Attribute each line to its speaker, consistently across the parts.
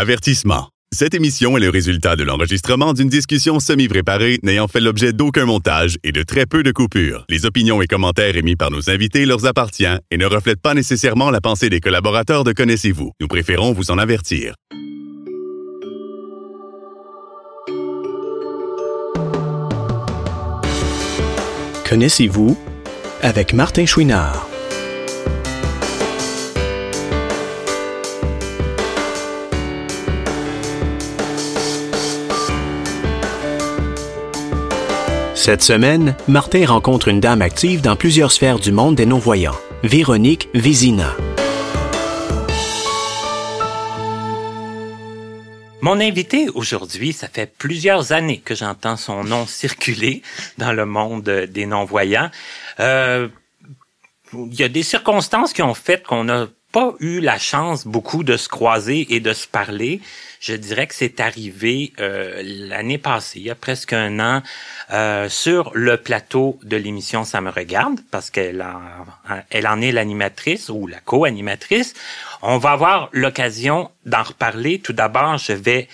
Speaker 1: Avertissement. Cette émission est le résultat de l'enregistrement d'une discussion semi-préparée n'ayant fait l'objet d'aucun montage et de très peu de coupures. Les opinions et commentaires émis par nos invités leur appartiennent et ne reflètent pas nécessairement la pensée des collaborateurs de Connaissez-vous. Nous préférons vous en avertir.
Speaker 2: Connaissez-vous avec Martin Chouinard. Cette semaine, Martin rencontre une dame active dans plusieurs sphères du monde des non-voyants, Véronique Vézina.
Speaker 3: Mon invité aujourd'hui, ça fait plusieurs années que j'entends son nom circuler dans le monde des non-voyants. Euh, il y a des circonstances qui ont fait qu'on n'a pas eu la chance beaucoup de se croiser et de se parler. Je dirais que c'est arrivé euh, l'année passée, il y a presque un an, euh, sur le plateau de l'émission Ça me regarde, parce qu'elle elle en est l'animatrice ou la co-animatrice. On va avoir l'occasion d'en reparler. Tout d'abord, je vais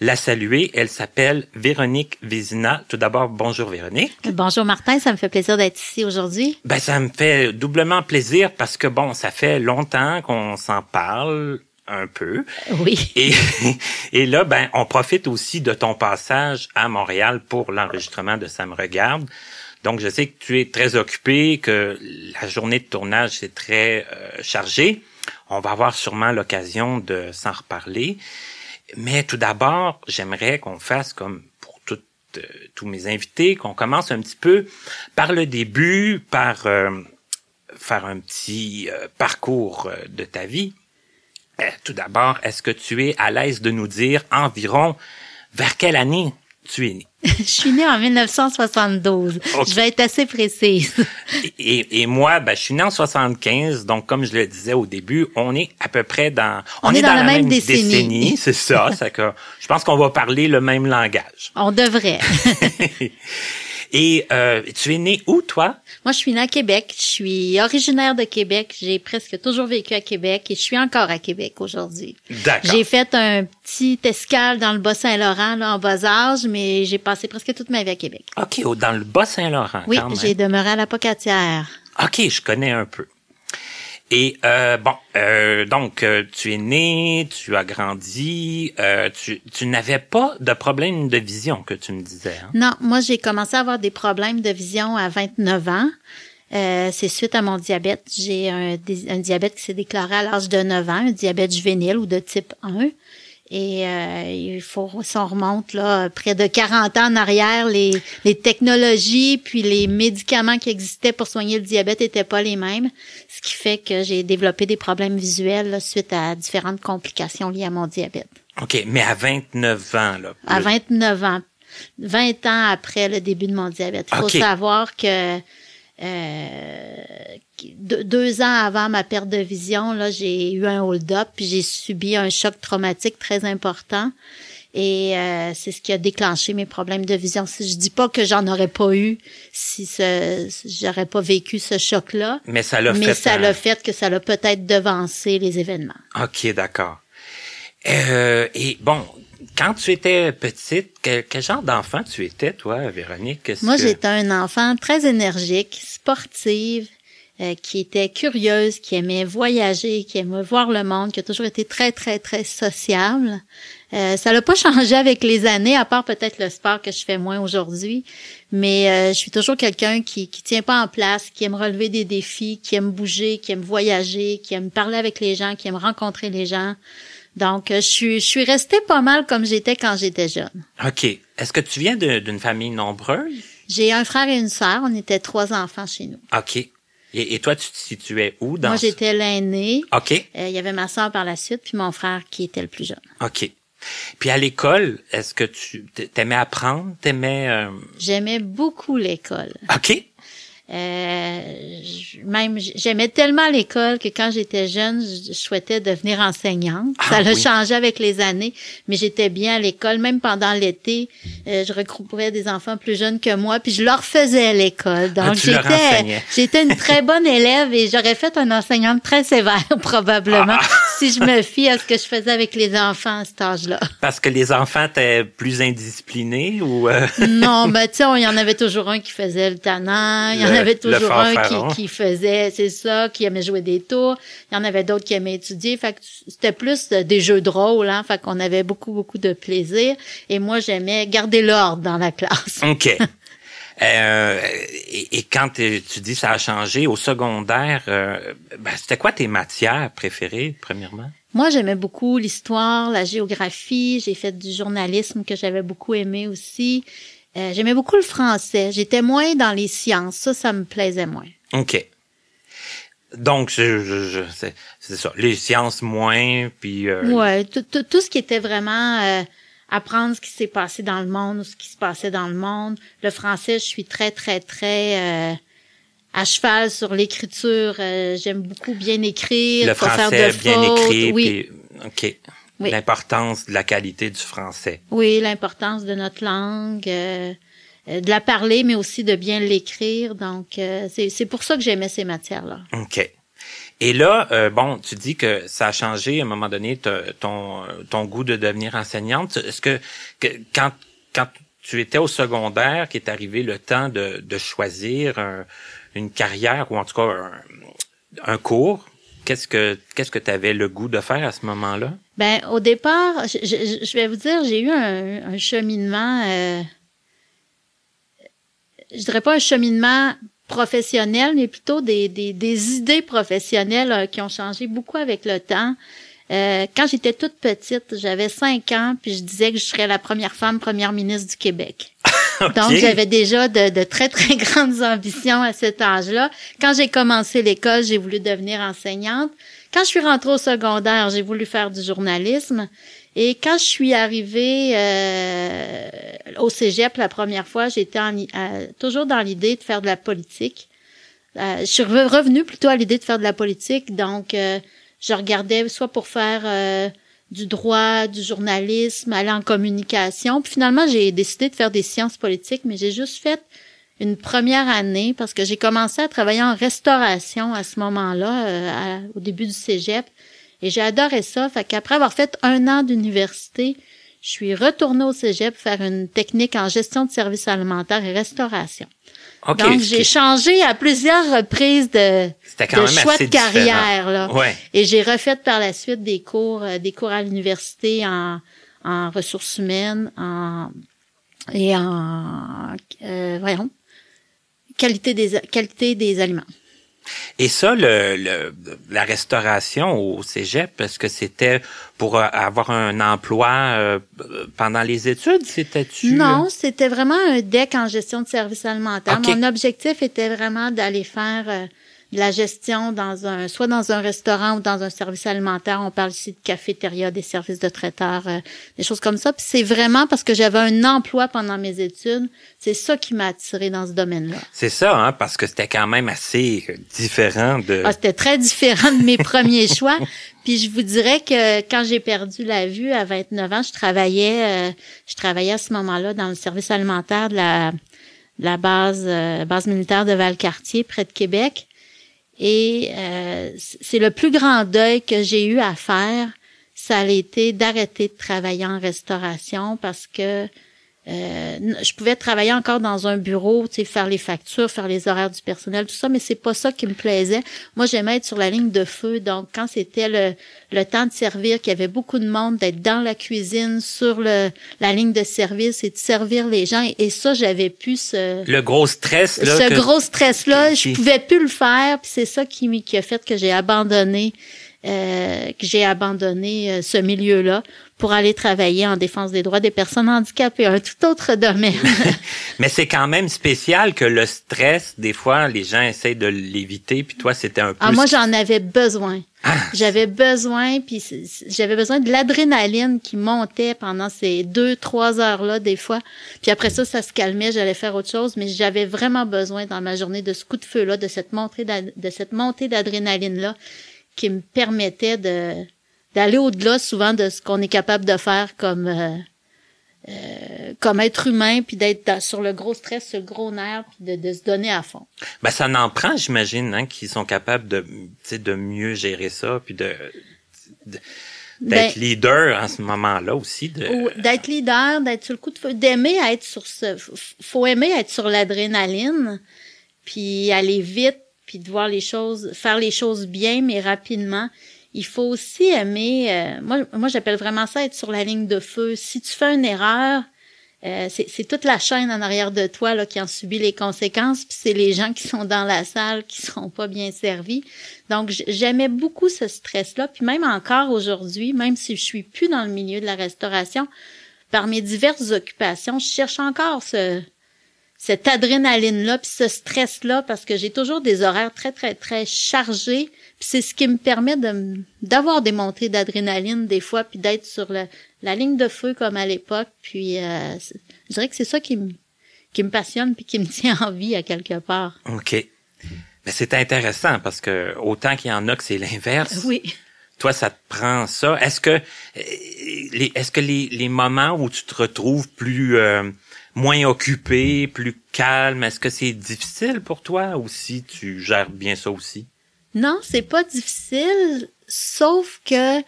Speaker 3: la saluer. Elle s'appelle Véronique Vézina. Tout d'abord, bonjour Véronique.
Speaker 4: Bonjour Martin, ça me fait plaisir d'être ici aujourd'hui.
Speaker 3: Ben, ça me fait doublement plaisir parce que bon, ça fait longtemps qu'on s'en parle un peu.
Speaker 4: Oui.
Speaker 3: Et, et là, ben, on profite aussi de ton passage à Montréal pour l'enregistrement de Ça me regarde. Donc, je sais que tu es très occupé, que la journée de tournage est très euh, chargée. On va avoir sûrement l'occasion de s'en reparler. Mais tout d'abord, j'aimerais qu'on fasse comme pour euh, tous mes invités, qu'on commence un petit peu par le début, par euh, faire un petit parcours de ta vie. Euh, tout d'abord, est-ce que tu es à l'aise de nous dire environ vers quelle année tu es né?
Speaker 4: je suis née en 1972. Je vais être assez précise.
Speaker 3: et, et, moi, ben, je suis née en 75, donc comme je le disais au début, on est à peu près dans...
Speaker 4: On, est, dans, la, même, décennie.
Speaker 3: c'est ça. ça que, je pense qu'on va parler le même langage.
Speaker 4: On devrait.
Speaker 3: Et euh, tu es né où, toi?
Speaker 4: Moi, je suis née à Québec. Je suis originaire de Québec. J'ai presque toujours vécu à Québec et je suis encore à Québec aujourd'hui.
Speaker 3: D'accord.
Speaker 4: J'ai fait un petit escale dans le Bas-Saint-Laurent là, en bas âge, mais j'ai passé presque toute ma vie à Québec.
Speaker 3: OK, dans le Bas-Saint-Laurent.
Speaker 4: Oui, j'ai demeuré à la Pocatière.
Speaker 3: OK, je connais un peu. Et euh, bon, euh, donc euh, tu es né, tu as grandi, euh, tu, tu n'avais pas de problème de vision que tu me disais. Hein?
Speaker 4: Non, moi j'ai commencé à avoir des problèmes de vision à 29 ans. Euh, c'est suite à mon diabète. J'ai un, un diabète qui s'est déclaré à l'âge de 9 ans, un diabète juvénile ou de type 1. Et euh, il faut, si on remonte là, près de 40 ans en arrière, les, les technologies puis les médicaments qui existaient pour soigner le diabète étaient pas les mêmes, ce qui fait que j'ai développé des problèmes visuels suite à différentes complications liées à mon diabète.
Speaker 3: OK, mais à 29 ans, là.
Speaker 4: À 29 ans. 20 ans après le début de mon diabète. Il faut savoir que euh, deux ans avant ma perte de vision, là, j'ai eu un hold-up, puis j'ai subi un choc traumatique très important. Et euh, c'est ce qui a déclenché mes problèmes de vision. Je dis pas que j'en aurais pas eu si ce, j'aurais pas vécu ce choc-là.
Speaker 3: Mais ça l'a fait.
Speaker 4: Mais ça l'a fait que ça l'a peut-être devancé les événements.
Speaker 3: Ok, d'accord. Euh, et bon, quand tu étais petite, quel, genre d'enfant tu étais, toi, Véronique?
Speaker 4: Moi, j'étais un enfant très énergique, sportive, euh, qui était curieuse, qui aimait voyager, qui aimait voir le monde, qui a toujours été très, très, très sociable. Euh, ça n'a pas changé avec les années, à part peut-être le sport que je fais moins aujourd'hui. Mais euh, je suis toujours quelqu'un qui qui tient pas en place, qui aime relever des défis, qui aime bouger, qui aime voyager, qui aime parler avec les gens, qui aime rencontrer les gens. Donc, euh, je suis, je suis restée pas mal comme j'étais quand j'étais jeune.
Speaker 3: OK. Est-ce que tu viens d'une famille nombreuse?
Speaker 4: J'ai un frère et une sœur. On était trois enfants chez nous.
Speaker 3: OK. Et, et toi, tu te situais où dans
Speaker 4: Moi, j'étais l'aîné.
Speaker 3: OK.
Speaker 4: Euh, il y avait ma sœur par la suite, puis mon frère qui était le plus jeune.
Speaker 3: OK. Puis à l'école, est-ce que tu t'aimais apprendre, t'aimais euh...
Speaker 4: J'aimais beaucoup l'école.
Speaker 3: OK.
Speaker 4: Euh, même j'aimais tellement l'école que quand j'étais jeune, je, souhaitais devenir enseignante.
Speaker 3: Ah
Speaker 4: ça a
Speaker 3: oui.
Speaker 4: changé avec les années, mais j'étais bien à l'école. Même pendant l'été, euh, je regroupais des enfants plus jeunes que moi, puis je leur faisais à l'école.
Speaker 3: Ah,
Speaker 4: Donc j'étais j'étais une très bonne élève et j'aurais fait une enseignante très sévère probablement
Speaker 3: Ah.
Speaker 4: Si je me fie à ce que je faisais avec les enfants à cet âge-là.
Speaker 3: Parce que les enfants étaient plus indisciplinés ou... euh,
Speaker 4: Non, ben tu sais, il y en avait toujours un qui faisait le tannant, il y en avait toujours un qui faisait, c'est ça, qui aimait jouer des tours, il y en avait d'autres qui aimaient étudier, fait que c'était plus euh, des jeux de rôle, hein, fait qu'on avait beaucoup, beaucoup de plaisir, et moi j'aimais garder l'ordre dans la classe.
Speaker 3: OK. Euh, et, et quand tu dis ça a changé au secondaire, euh, ben, c'était quoi tes matières préférées, premièrement?
Speaker 4: Moi, j'aimais beaucoup l'histoire, la géographie. J'ai fait du journalisme que j'avais beaucoup aimé aussi. Euh, j'aimais beaucoup le français. J'étais moins dans les sciences. Ça, ça me plaisait moins.
Speaker 3: OK. Donc, je, je, je- c'est c'est ça. Les sciences moins, puis... euh,
Speaker 4: Ouais, tout, tout, tout ce qui était vraiment euh, apprendre ce qui s'est passé dans le monde ou ce qui se passait dans le monde. Le français, je suis très, très, très euh, à cheval sur l'écriture. Euh, J'aime beaucoup bien écrire,
Speaker 3: le
Speaker 4: pas
Speaker 3: français
Speaker 4: faire de
Speaker 3: bien
Speaker 4: fautes.
Speaker 3: écrit,
Speaker 4: Oui,
Speaker 3: puis... OK.
Speaker 4: Oui.
Speaker 3: L'importance de la qualité du français.
Speaker 4: Oui, l'importance de notre langue, euh, de la parler, mais aussi de bien l'écrire. Donc, euh, c'est c'est pour ça que j'aimais ces matières-là.
Speaker 3: OK. Et là, euh, bon, tu dis que ça a changé à un moment donné ton, ton goût de devenir enseignante. Est-ce que, quand, quand tu étais au secondaire, qu'est arrivé le temps de, de choisir un- une carrière ou en tout cas un, un cours, qu'est-ce que qu'est-ce que tu avais le goût de faire à ce moment-là?
Speaker 4: Ben, au départ, je, je- je vais vous dire, j'ai eu un, un cheminement, euh, je dirais pas un cheminement professionnel, mais plutôt des, des, des idées professionnelles euh, qui ont changé beaucoup avec le temps. Euh, quand j'étais toute petite, j'avais cinq ans, puis je disais que je serais la première femme première ministre du Québec. Donc, j'avais déjà de, de très, très grandes ambitions à cet âge-là. Quand j'ai commencé l'école, j'ai voulu devenir enseignante. Quand je suis rentrée au secondaire, j'ai voulu faire du journalisme. Et quand je suis arrivée euh, au cégep la première fois, j'étais euh, toujours dans l'idée de faire de la politique. Euh, je suis re- revenue plutôt à l'idée de faire de la politique. Donc, euh, je regardais soit pour faire euh, du droit, du journalisme, aller en communication. Puis finalement, j'ai décidé de faire des sciences politiques, mais j'ai juste fait une première année parce que j'ai commencé à travailler en restauration à ce moment-là, euh, au début du cégep. Et j'ai adoré ça. Fait qu'après avoir fait un an d'université, je suis retournée au cégep faire une technique en gestion de services alimentaires et restauration.
Speaker 3: OK.
Speaker 4: Donc, j'ai changé à plusieurs reprises de,
Speaker 3: quand
Speaker 4: de
Speaker 3: même
Speaker 4: choix de carrière. Là.
Speaker 3: Ouais.
Speaker 4: Et j'ai refait par la suite des cours, euh, des cours à l'université en, en ressources humaines, en et en euh, voyons qualité des qualité des aliments.
Speaker 3: Et ça, le, le- la restauration au cégep, est-ce que c'était pour euh, avoir un emploi euh, pendant les études? C'était-tu?
Speaker 4: Non, c'était vraiment un deck en gestion de services alimentaires. Mon objectif était vraiment d'aller faire euh, la gestion dans un, soit dans un restaurant ou dans un service alimentaire. On parle ici de cafétéria, des services de traiteurs, euh, des choses comme ça. Puis c'est vraiment parce que j'avais un emploi pendant mes études. C'est ça qui m'a attiré dans ce domaine-là.
Speaker 3: C'est ça, hein, parce que c'était quand même assez euh, différent de...
Speaker 4: Ah, c'était très différent de mes premiers choix. Puis je vous dirais que quand j'ai perdu la vue à 29 ans, je travaillais, euh, je travaillais à ce moment-là dans le service alimentaire de la, de la base, euh, base militaire de Valcartier, près de Québec. Et euh, c'est le plus grand deuil que j'ai eu à faire. Ça a été d'arrêter de travailler en restauration parce que euh, je pouvais travailler encore dans un bureau, tu sais, faire les factures, faire les horaires du personnel, tout ça, mais c'est pas ça qui me plaisait. Moi, j'aimais être sur la ligne de feu. Donc, quand c'était le, le temps de servir, qu'il y avait beaucoup de monde, d'être dans la cuisine, sur le, la ligne de service et de servir les gens. Et, et ça, j'avais plus ce,
Speaker 3: Le gros stress, là.
Speaker 4: ce
Speaker 3: que-
Speaker 4: gros stress-là. Je pouvais plus le faire. Puis c'est ça qui, qui a fait que j'ai abandonné, euh, que j'ai abandonné euh, ce milieu-là pour aller travailler en défense des droits des personnes handicapées, un tout autre domaine.
Speaker 3: Mais c'est quand même spécial que le stress, des fois, les gens essayent de l'éviter, puis toi, c'était un peu...
Speaker 4: Ah, moi, j'en avais besoin.
Speaker 3: Ah.
Speaker 4: J'avais besoin, puis j'avais besoin de l'adrénaline qui montait pendant ces deux, trois heures-là, des fois. Puis après ça, ça se calmait, j'allais faire autre chose, mais j'avais vraiment besoin dans ma journée de ce coup de feu-là, de cette montée d'ad- de cette montée d'adrénaline-là, qui me permettait de d'aller au-delà souvent de ce qu'on est capable de faire comme euh, euh, comme être humain, puis d'être sur le gros stress, sur le gros nerf, puis de, de se donner à fond.
Speaker 3: Ben, ça n'en prend, j'imagine, hein, qu'ils sont capables de, tu sais, de mieux gérer ça, puis de... d'être
Speaker 4: Ben-
Speaker 3: leader en ce moment-là aussi. De...
Speaker 4: D'être leader, d'être sur le coup de feu, d'aimer être sur ce, faut aimer être sur l'adrénaline, puis aller vite, puis de voir les choses, faire les choses bien, mais rapidement. Il faut aussi aimer, euh, moi, moi j'appelle vraiment ça être sur la ligne de feu. Si tu fais une erreur, euh, c'est toute la chaîne en arrière de toi là, qui en subit les conséquences, puis c'est les gens qui sont dans la salle qui seront pas bien servis. Donc j'aimais beaucoup ce stress-là, puis même encore aujourd'hui, même si je suis plus dans le milieu de la restauration, par mes diverses occupations, je cherche encore ce cette adrénaline-là, puis ce stress-là, parce que j'ai toujours des horaires très, très, très chargés. Puis c'est ce qui me permet de d'avoir des montées d'adrénaline des fois, puis d'être sur le- la ligne de feu comme à l'époque. Puis euh, je dirais que c'est ça qui me qui me passionne puis qui me tient en vie à quelque part.
Speaker 3: OK. Mais c'est intéressant parce que autant qu'il y en a que c'est l'inverse.
Speaker 4: Oui.
Speaker 3: Toi, ça te prend ça. Est-ce que, euh, les, est-ce que les, les moments où tu te retrouves plus, euh, moins occupé, plus calme, est-ce que c'est difficile pour toi ou si tu gères bien ça aussi?
Speaker 4: Non, c'est pas difficile, sauf que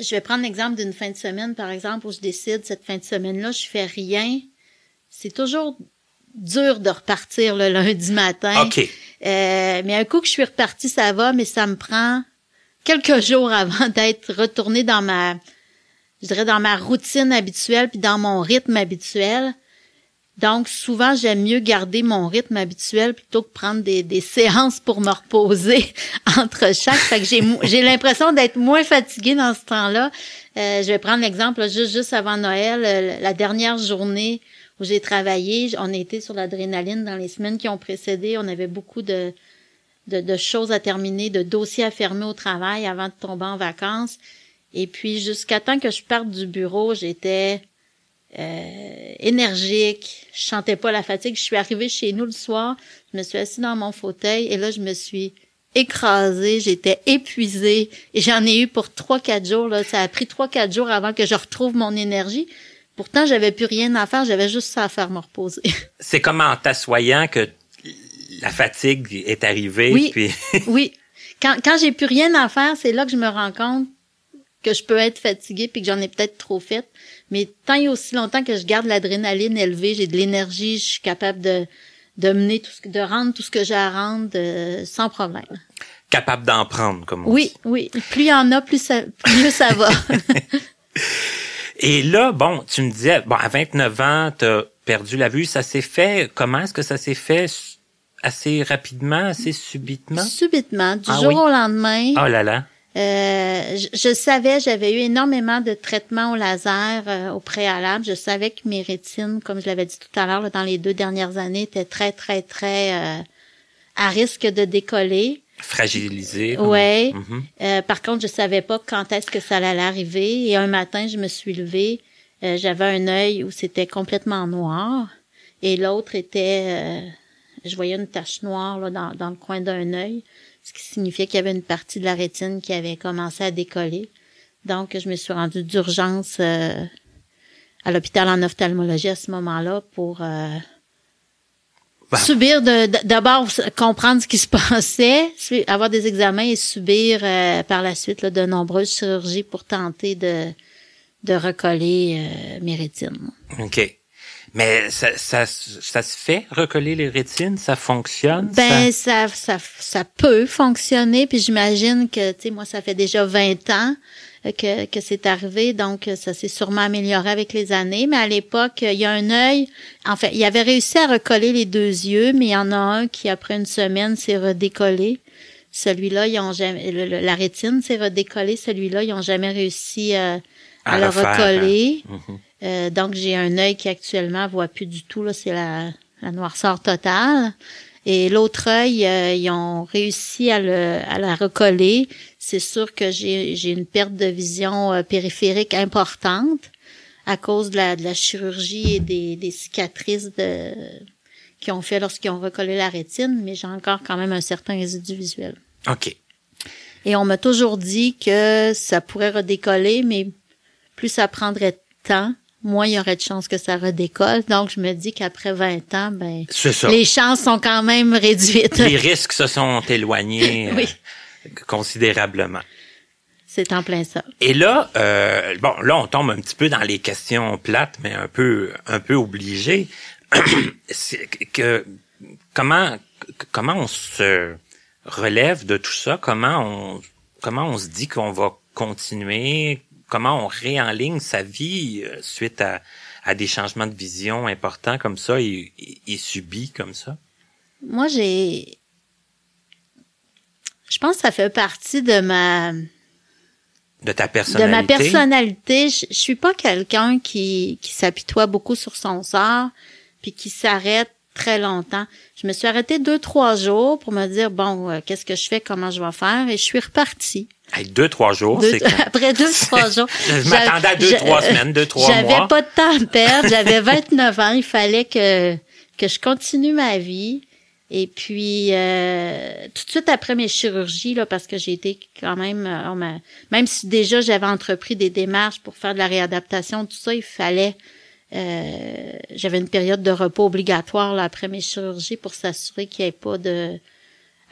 Speaker 4: je vais prendre l'exemple d'une fin de semaine, par exemple, où je décide cette fin de semaine-là, je fais rien. C'est toujours dur de repartir le lundi matin.
Speaker 3: OK.
Speaker 4: Euh, mais un coup que je suis repartie, ça va, mais ça me prend quelques jours avant d'être retournée dans ma, je dirais, dans ma routine habituelle puis dans mon rythme habituel. Donc, souvent, j'aime mieux garder mon rythme habituel plutôt que prendre des, séances pour me reposer entre chaque. Fait que j'ai, j'ai l'impression d'être moins fatiguée dans ce temps-là. Euh, je vais prendre l'exemple, juste, juste avant Noël, euh, la dernière journée où j'ai travaillé, on était sur l'adrénaline dans les semaines qui ont précédé. On avait beaucoup de, de choses à terminer, de dossiers à fermer au travail avant de tomber en vacances. Et puis, jusqu'à temps que je parte du bureau, j'étais euh, énergique. Je chantais pas la fatigue. Je suis arrivée chez nous le soir. Je me suis assise dans mon fauteuil et là, je me suis écrasée. J'étais épuisée. Et j'en ai eu pour trois, quatre jours. Là. Ça a pris trois, quatre jours avant que je retrouve mon énergie. Pourtant, j'avais plus rien à faire. J'avais juste ça à faire me reposer.
Speaker 3: C'est comme en t'assoyant que la fatigue est arrivée.
Speaker 4: Oui.
Speaker 3: Puis...
Speaker 4: oui. Quand, quand j'ai plus rien à faire, c'est là que je me rends compte que je peux être fatiguée puis que j'en ai peut-être trop fait. Mais tant et aussi longtemps que je garde l'adrénaline élevée, j'ai de l'énergie, je suis capable de, de mener tout ce que, de rendre tout ce que j'ai à rendre euh, sans problème.
Speaker 3: capable d'en prendre, comme on
Speaker 4: Oui,
Speaker 3: dit.
Speaker 4: oui. Plus il y en a, plus ça, plus mieux ça va.
Speaker 3: Et là, bon, tu me disais, bon, à 29 ans, t'as perdu la vue. Ça s'est fait, comment est-ce que ça s'est fait assez rapidement, assez subitement?
Speaker 4: Subitement, du
Speaker 3: Ah
Speaker 4: jour
Speaker 3: oui.
Speaker 4: au lendemain,
Speaker 3: Oh là là.
Speaker 4: Euh, je, je savais, j'avais eu énormément de traitements au laser euh, au préalable. Je savais que mes rétines, comme je l'avais dit tout à l'heure, dans les deux dernières années, étaient très, très, très euh, à risque de décoller.
Speaker 3: Fragilisé.
Speaker 4: Ouais.
Speaker 3: Mhm.
Speaker 4: Euh, par contre, je savais pas quand est-ce que ça allait arriver. Et un matin, je me suis levée. euh, J'avais un œil où c'était complètement noir et l'autre était, euh, je voyais une tache noire là, dans, dans le coin d'un œil, ce qui signifiait qu'il y avait une partie de la rétine qui avait commencé à décoller. Donc, je me suis rendue d'urgence euh, à l'hôpital en ophtalmologie à ce moment-là pour euh,
Speaker 3: Bah.
Speaker 4: subir d'abord comprendre ce qui se passait, avoir des examens et subir euh, par la suite là, de nombreuses chirurgies pour tenter de de recoller euh, mes rétines.
Speaker 3: OK. Mais ça, ça, ça se fait, recoller les rétines? Ça fonctionne?
Speaker 4: Ben
Speaker 3: ça-
Speaker 4: ça ça, ça peut fonctionner puis j'imagine que tu sais moi ça fait déjà 20 ans que que c'est arrivé donc euh, ça s'est sûrement amélioré avec les années mais à l'époque euh, il y a un œil en fait il avait réussi à recoller les deux yeux mais il y en a un qui après une semaine s'est redécollé celui-là ils ont jamais le- le- la rétine s'est redécollée celui-là ils ont jamais réussi euh, à,
Speaker 3: À
Speaker 4: le
Speaker 3: refaire,
Speaker 4: recoller
Speaker 3: Mhm.
Speaker 4: Euh, donc j'ai un œil qui actuellement voit plus du tout là, c'est la, la noirceur totale. Et l'autre œil, euh, ils ont réussi à le à la recoller. C'est sûr que j'ai j'ai une perte de vision euh, périphérique importante à cause de la de la chirurgie et des des cicatrices de qu'ils ont fait lorsqu'ils ont recollé la rétine, mais j'ai encore quand même un certain résidu visuel.
Speaker 3: OK.
Speaker 4: Et on m'a toujours dit que ça pourrait redécoller, mais plus ça prendrait de temps, moins il y aurait de chances que ça redécolle. Donc, je me dis qu'après 20 ans, ben, les chances sont quand même réduites.
Speaker 3: Les risques se sont éloignés euh,
Speaker 4: Oui.
Speaker 3: considérablement.
Speaker 4: C'est en plein ça.
Speaker 3: Et là, euh, bon, là, on tombe un petit peu dans les questions plates, mais un peu, un peu obligées. Que comment, comment on se relève de tout ça? Comment on, comment on se dit qu'on va continuer? Comment on réenligne sa vie euh, suite à, à des changements de vision importants comme ça et, et, et subis comme ça?
Speaker 4: Moi, j'ai, je pense que ça fait partie de ma
Speaker 3: de ta personnalité.
Speaker 4: De ma personnalité, je, je suis pas quelqu'un qui, qui s'apitoie beaucoup sur son sort, puis qui s'arrête très longtemps. Je me suis arrêtée deux, trois jours pour me dire, bon, euh, qu'est-ce que je fais, comment je vais faire, et je suis repartie.
Speaker 3: Hey, deux, trois jours,
Speaker 4: Deux- après deux, trois jours.
Speaker 3: Je m'attendais à deux, trois semaines, deux, trois
Speaker 4: J'avais
Speaker 3: mois.
Speaker 4: pas de temps à perdre. J'avais 29 ans. Il fallait que, que je continue ma vie. Et puis, euh, tout de suite après mes chirurgies, là, parce que j'ai été quand même, euh, on même si déjà j'avais entrepris des démarches pour faire de la réadaptation, tout ça, il fallait, euh, j'avais une période de repos obligatoire là, après mes chirurgies pour s'assurer qu'il n'y ait pas de,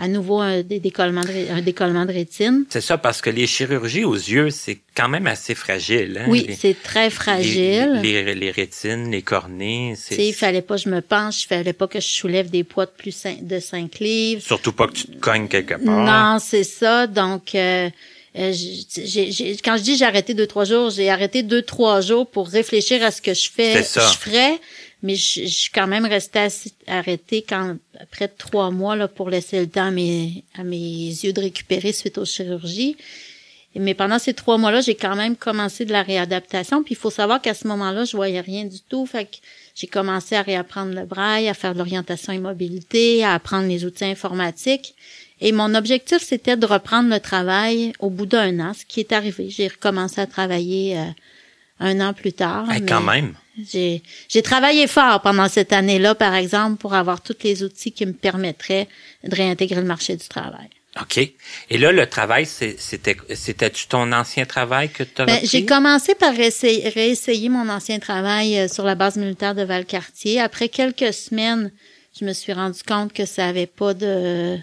Speaker 4: à nouveau un, dé- décollement de, un décollement de rétine.
Speaker 3: C'est ça, parce que les chirurgies aux yeux, c'est quand même assez fragile. Hein?
Speaker 4: Oui, c'est très fragile.
Speaker 3: Les, les, les rétines, les cornées,
Speaker 4: Tu sais, il
Speaker 3: c'est
Speaker 4: fallait pas que je me penche, il fallait pas que je soulève des poids de plus de 5 livres.
Speaker 3: surtout pas que tu te cognes quelque part.
Speaker 4: Non, c'est ça. Donc, euh, euh, j'ai- j'ai- quand je dis j'ai arrêté deux trois jours, j'ai arrêté deux trois jours pour réfléchir à ce que je fais,
Speaker 3: C'est ça.
Speaker 4: je ferais. Mais je, je suis quand même restée arrêtée quand après trois mois là pour laisser le temps à mes à mes yeux de récupérer suite aux chirurgies. Mais pendant ces trois mois-là, j'ai quand même commencé de la réadaptation. Puis il faut savoir qu'à ce moment-là, je voyais rien du tout. Fait que j'ai commencé à réapprendre le braille, à faire de l'orientation et mobilité, à apprendre les outils informatiques. Et mon objectif, c'était de reprendre le travail au bout d'un an, ce qui est arrivé. J'ai recommencé à travailler euh, un an plus tard.
Speaker 3: Hey,
Speaker 4: mais
Speaker 3: quand même.
Speaker 4: J'ai, j'ai travaillé fort pendant cette année-là, par exemple, pour avoir tous les outils qui me permettraient de réintégrer le marché du travail.
Speaker 3: OK. Et là, le travail, c'était, c'était-tu ton ancien travail que tu as
Speaker 4: Ben, j'ai commencé par essayer, réessayer mon ancien travail euh, sur la base militaire de Valcartier. Après quelques semaines, je me suis rendu compte que ça avait pas de,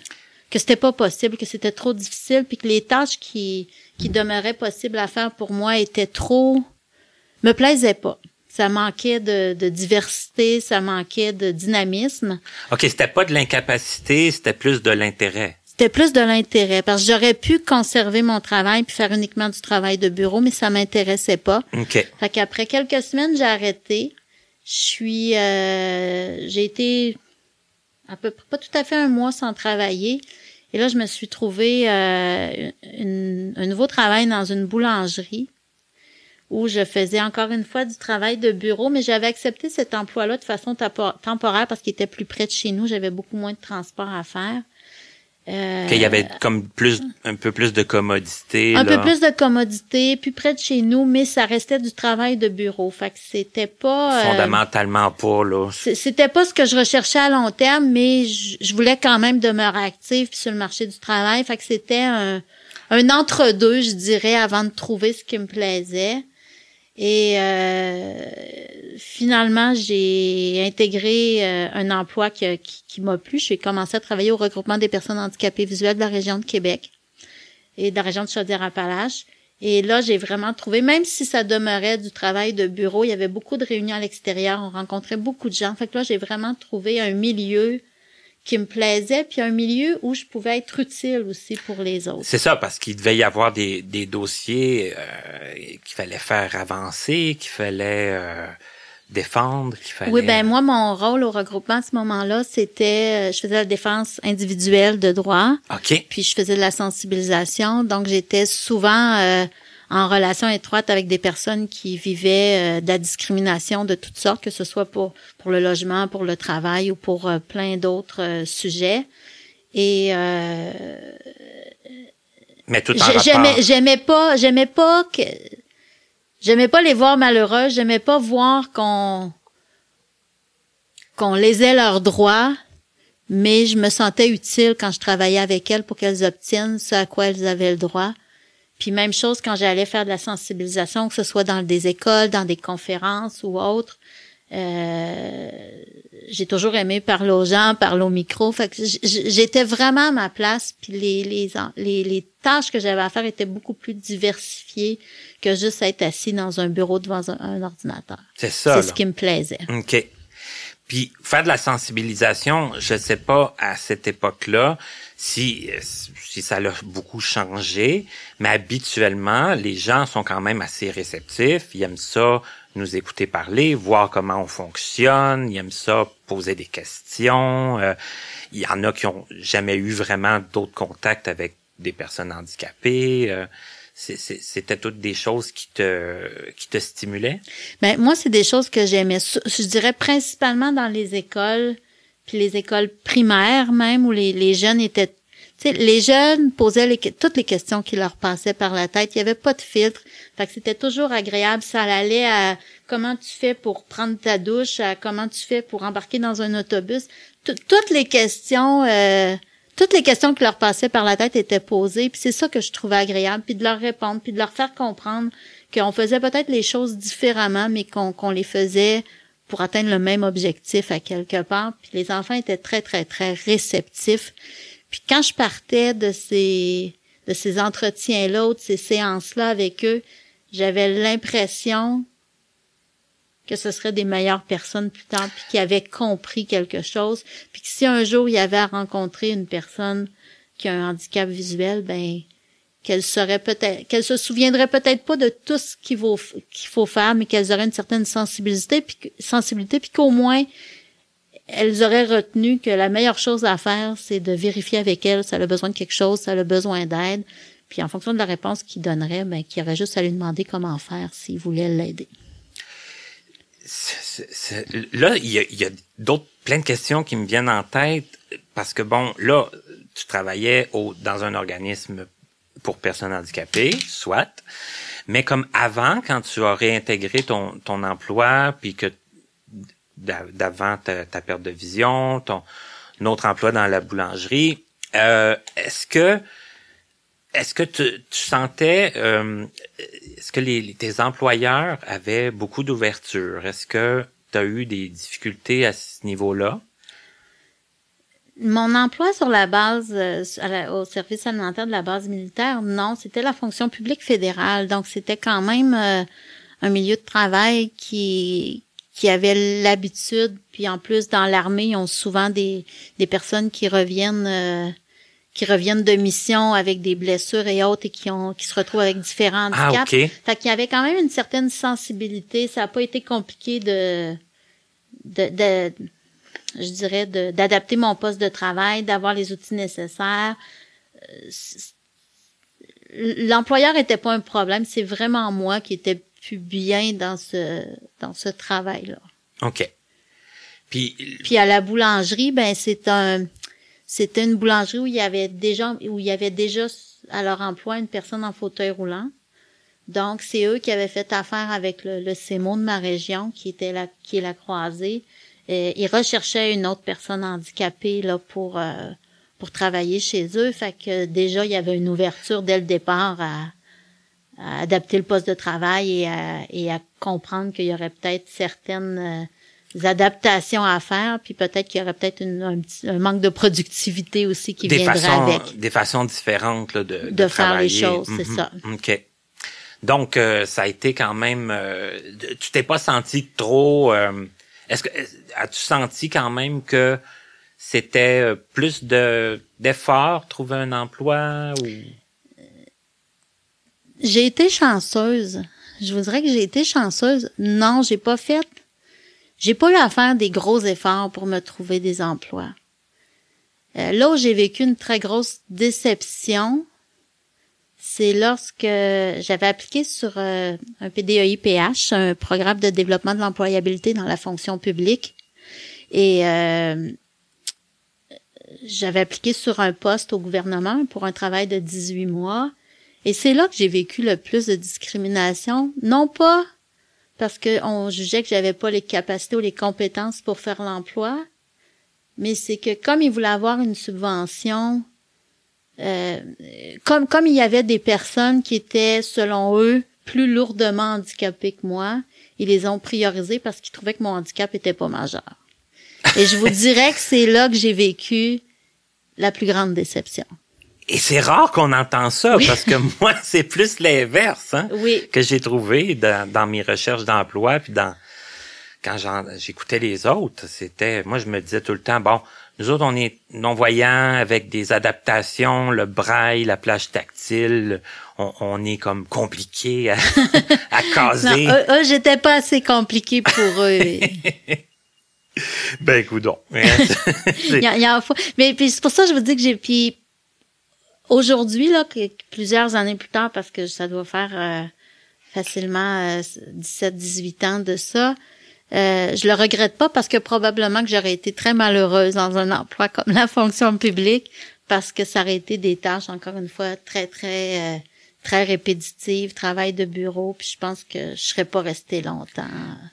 Speaker 4: que c'était pas possible, que c'était trop difficile, puis que les tâches qui, qui demeuraient possibles à faire pour moi étaient trop, me plaisaient pas. Ça manquait de, de diversité, ça manquait de dynamisme.
Speaker 3: OK, c'était pas de l'incapacité, c'était plus de l'intérêt.
Speaker 4: C'était plus de l'intérêt parce que j'aurais pu conserver mon travail puis faire uniquement du travail de bureau, mais ça m'intéressait pas.
Speaker 3: OK.
Speaker 4: Fait qu'après quelques semaines, j'ai arrêté. Je suis, euh, j'ai été à peu près pas tout à fait un mois sans travailler. Et là, je me suis trouvé euh, une- un nouveau travail dans une boulangerie où je faisais encore une fois du travail de bureau, mais j'avais accepté cet emploi-là de façon temporaire parce qu'il était plus près de chez nous. J'avais beaucoup moins de transport à faire. Euh,
Speaker 3: Qu'il y avait comme plus, un peu plus de commodité.
Speaker 4: un
Speaker 3: là.
Speaker 4: peu plus de commodité, plus près de chez nous, mais ça restait du travail de bureau. Fait que c'était pas. euh,
Speaker 3: Fondamentalement pas, là.
Speaker 4: c'était pas ce que je recherchais à long terme, mais je, je voulais quand même demeurer active sur le marché du travail. Fait que c'était un, un entre-deux, je dirais, avant de trouver ce qui me plaisait. Et euh, finalement, j'ai intégré euh, un emploi qui m'a plu. J'ai commencé à travailler au regroupement des personnes handicapées visuelles de la région de Québec et de la région de Chaudière-Appalaches. Et là, j'ai vraiment trouvé, même si ça demeurait du travail de bureau, il y avait beaucoup de réunions à l'extérieur, on rencontrait beaucoup de gens. Fait que là, j'ai vraiment trouvé un milieu qui me plaisait, puis un milieu où je pouvais être utile aussi pour les autres.
Speaker 3: C'est ça, parce qu'il devait y avoir des, des dossiers euh, qu'il fallait faire avancer, qu'il fallait euh, défendre, qu'il fallait...
Speaker 4: Oui, ben moi, mon rôle au regroupement à ce moment-là, c'était, euh, je faisais la défense individuelle de droit,
Speaker 3: OK.
Speaker 4: puis je faisais de la sensibilisation. Donc, j'étais souvent euh, en relation étroite avec des personnes qui vivaient euh, de la discrimination de toutes sortes, que ce soit pour pour le logement, pour le travail ou pour euh, plein d'autres euh, sujets. Et euh,
Speaker 3: Mais tout en
Speaker 4: j'aimais j'aimais pas j'aimais pas que j'aimais pas les voir malheureux, j'aimais pas voir qu'on qu'on lésait leurs droits, mais je me sentais utile quand je travaillais avec elles pour qu'elles obtiennent ce à quoi elles avaient le droit. Puis même chose quand j'allais faire de la sensibilisation, que ce soit dans des écoles, dans des conférences ou autres. Euh, j'ai toujours aimé parler aux gens, parler au micro. Fait que j'étais vraiment à ma place. Puis les, les, les, les tâches que j'avais à faire étaient beaucoup plus diversifiées que juste être assis dans un bureau devant un, ordinateur.
Speaker 3: C'est ça.
Speaker 4: C'est ce qui me plaisait.
Speaker 3: OK. Puis faire de la sensibilisation, je sais pas à cette époque-là si si ça a beaucoup changé, mais habituellement les gens sont quand même assez réceptifs, ils aiment ça nous écouter parler, voir comment on fonctionne, ils aiment ça poser des questions. Euh, il y en a qui ont jamais eu vraiment d'autres contacts avec des personnes handicapées. Euh, c'était toutes des choses qui te qui te stimulaient?
Speaker 4: Ben moi c'est des choses que j'aimais je dirais principalement dans les écoles puis les écoles primaires même où les, les jeunes étaient sais, les jeunes posaient toutes les questions qui leur passaient par la tête. Il y avait pas de filtre. Fait que c'était toujours agréable. Ça allait à comment tu fais pour prendre ta douche, à comment tu fais pour embarquer dans un autobus. toutes les questions, euh, toutes les questions qui leur passaient par la tête étaient posées. Puis c'est ça que je trouvais agréable. Puis de leur répondre, puis de leur faire comprendre qu'on faisait peut-être les choses différemment, mais qu'on les faisait pour atteindre le même objectif à quelque part. Puis les enfants étaient très, très, très réceptifs. Puis quand je partais de ces de ces entretiens-là, de ces séances-là avec eux, j'avais l'impression que ce serait des meilleures personnes plus tard, puis qui avaient compris quelque chose, puis que si un jour il y avait à rencontrer une personne qui a un handicap visuel, ben qu'elle serait peut-être, qu'elle se souviendrait peut-être pas de tout ce qu'il faut qu'il faut faire, mais qu'elles auraient une certaine sensibilité, puis sensibilité, puis qu'au moins elles auraient retenu que la meilleure chose à faire, c'est de vérifier avec elle si elle a besoin de quelque chose, si elle a besoin d'aide. Puis en fonction de la réponse qu'il donnerait, ben, qu'il aurait juste à lui demander comment faire s'il voulait l'aider.
Speaker 3: Là, il y a, d'autres plein de questions qui me viennent en tête parce que bon, là, tu travaillais au, dans un organisme pour personnes handicapées, soit, mais comme avant, quand tu as réintégré ton, ton emploi, puis que d'avant ta, perte de vision, ton autre emploi dans la boulangerie. Euh, est-ce que est-ce que tu, sentais euh, est-ce que les, tes employeurs avaient beaucoup d'ouverture? Est-ce que tu as eu des difficultés à ce niveau-là?
Speaker 4: Mon emploi sur la base euh, au service alimentaire de la base militaire, non, c'était la fonction publique fédérale. Donc c'était quand même un milieu de travail qui qui avaient l'habitude, puis en plus dans l'armée, ils ont souvent des, des personnes qui reviennent euh, qui reviennent de mission avec des blessures et autres et qui ont qui se retrouvent avec différents
Speaker 3: ah,
Speaker 4: handicaps. Ah, Fait qu'il y avait quand même une certaine sensibilité. Ça n'a pas été compliqué de, de, de je dirais, d'adapter mon poste de travail, d'avoir les outils nécessaires. Euh, l'employeur était pas un problème, c'est vraiment moi qui étais bien dans ce dans ce travail-là.
Speaker 3: OK. Puis
Speaker 4: puis à la boulangerie, ben c'est un c'était une boulangerie où il y avait déjà où il y avait déjà à leur emploi une personne en fauteuil roulant. Donc c'est eux qui avaient fait affaire avec le, le CEMO de ma région qui était la qui est la croisée. Et ils recherchaient une autre personne handicapée là pour euh, pour travailler chez eux. Fait que déjà il y avait une ouverture dès le départ à à adapter le poste de travail et à, et à comprendre qu'il y aurait peut-être certaines euh, adaptations à faire, puis peut-être qu'il y aurait peut-être un, un, manque de productivité aussi qui des viendrait
Speaker 3: façons,
Speaker 4: avec.
Speaker 3: Des façons différentes là, de, de,
Speaker 4: de faire les choses, c'est mhm. ça.
Speaker 3: OK. Donc, euh, ça a été quand même... Euh, tu t'es pas senti trop... Est-ce que as-tu senti quand même que c'était plus de d'efforts trouver un emploi ou?
Speaker 4: J'ai été chanceuse. Je vous dirais que j'ai été chanceuse. Non, j'ai pas fait. J'ai pas eu à faire des gros efforts pour me trouver des emplois. Euh, là où j'ai vécu une très grosse déception, c'est lorsque j'avais appliqué sur euh, un PDEI-PH, un programme de développement de l'employabilité dans la fonction publique. Et euh, j'avais appliqué sur un poste au gouvernement pour un travail de 18 mois. Et c'est là que j'ai vécu le plus de discrimination, non pas parce qu'on jugeait que j'avais pas les capacités ou les compétences pour faire l'emploi, mais c'est que comme ils voulaient avoir une subvention, euh, comme comme il y avait des personnes qui étaient selon eux plus lourdement handicapées que moi ils les ont priorisés parce qu'ils trouvaient que mon handicap était pas majeur. Et je vous dirais que c'est là que j'ai vécu la plus grande déception.
Speaker 3: Et c'est rare qu'on entend ça parce que moi, c'est plus l'inverse hein,
Speaker 4: Oui.
Speaker 3: que j'ai trouvé dans, dans mes recherches d'emploi puis dans quand j'écoutais les autres, c'était moi je me disais tout le temps bon, nous autres on est non-voyants avec des adaptations, le braille, la plage tactile, on, on est comme compliqué à, à
Speaker 4: Non,
Speaker 3: caser.
Speaker 4: eux, eux, j'étais pas assez compliqué pour eux.
Speaker 3: Ben coudon.
Speaker 4: Il y a, il y a Mais puis c'est pour ça que je vous dis que j'ai puis aujourd'hui là que plusieurs années plus tard parce que ça doit faire euh, facilement 17 18 ans de ça. Euh, je le regrette pas parce que probablement que j'aurais été très malheureuse dans un emploi comme la fonction publique parce que ça aurait été des tâches encore une fois très très euh, très répétitives, travail de bureau, puis je pense que je serais pas restée longtemps.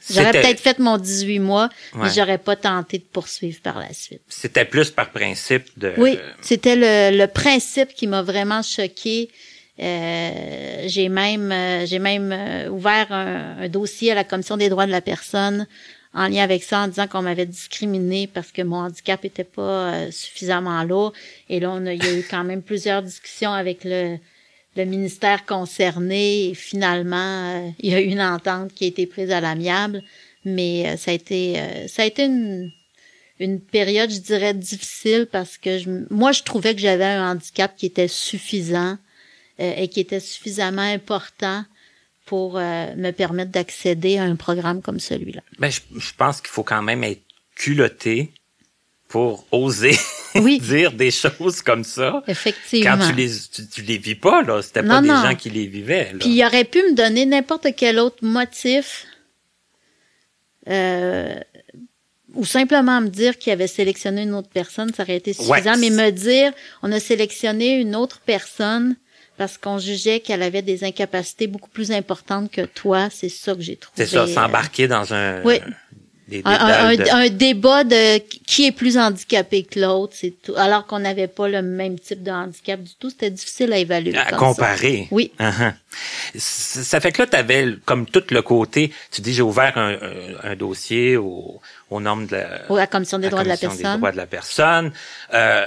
Speaker 4: J'aurais peut-être fait mon 18 mois,
Speaker 3: Ouais.
Speaker 4: mais j'aurais pas tenté de poursuivre par la suite.
Speaker 3: C'était plus par principe de
Speaker 4: Oui, c'était le, le principe qui m'a vraiment choqué. Euh, j'ai même euh, j'ai même euh, ouvert un, dossier à la commission des droits de la personne en lien avec ça en disant qu'on m'avait discriminé parce que mon handicap était pas suffisamment lourd. Et là on a, il y a eu quand même plusieurs discussions avec le le ministère concerné. Et finalement il y a eu une entente qui a été prise à l'amiable. Mais ça a été ça a été une une période, je dirais, difficile parce que je, moi, je trouvais que j'avais un handicap qui était suffisant et qui était suffisamment important pour euh, me permettre d'accéder à un programme comme celui-là.
Speaker 3: Ben, je, je pense qu'il faut quand même être culotté pour oser
Speaker 4: Oui.
Speaker 3: dire des choses comme ça.
Speaker 4: Effectivement.
Speaker 3: Quand tu les, tu, tu les vis pas, là. C'était pas
Speaker 4: Non,
Speaker 3: des
Speaker 4: non.
Speaker 3: gens qui les vivaient, là.
Speaker 4: Puis il aurait pu me donner n'importe quel autre motif euh, ou simplement me dire qu'il avait sélectionné une autre personne, ça aurait été suffisant,
Speaker 3: Ouais.
Speaker 4: mais me dire on a sélectionné une autre personne parce qu'on jugeait qu'elle avait des incapacités beaucoup plus importantes que toi, c'est ça que j'ai trouvé.
Speaker 3: C'est ça,
Speaker 4: euh,
Speaker 3: s'embarquer dans un,
Speaker 4: Oui.
Speaker 3: des
Speaker 4: un, un-
Speaker 3: dédales de-
Speaker 4: un débat de qui est plus handicapé que l'autre, c'est tout. Alors qu'on n'avait pas le même type de handicap du tout, c'était difficile à évaluer.
Speaker 3: à comparer.
Speaker 4: Ça. Oui.
Speaker 3: Uh-huh. Ça fait que là, tu avais comme tout le côté, tu dis j'ai ouvert un, un- un dossier au, aux normes de la,
Speaker 4: Oui, la commission des droits de la
Speaker 3: Commission des droits de la personne. Euh,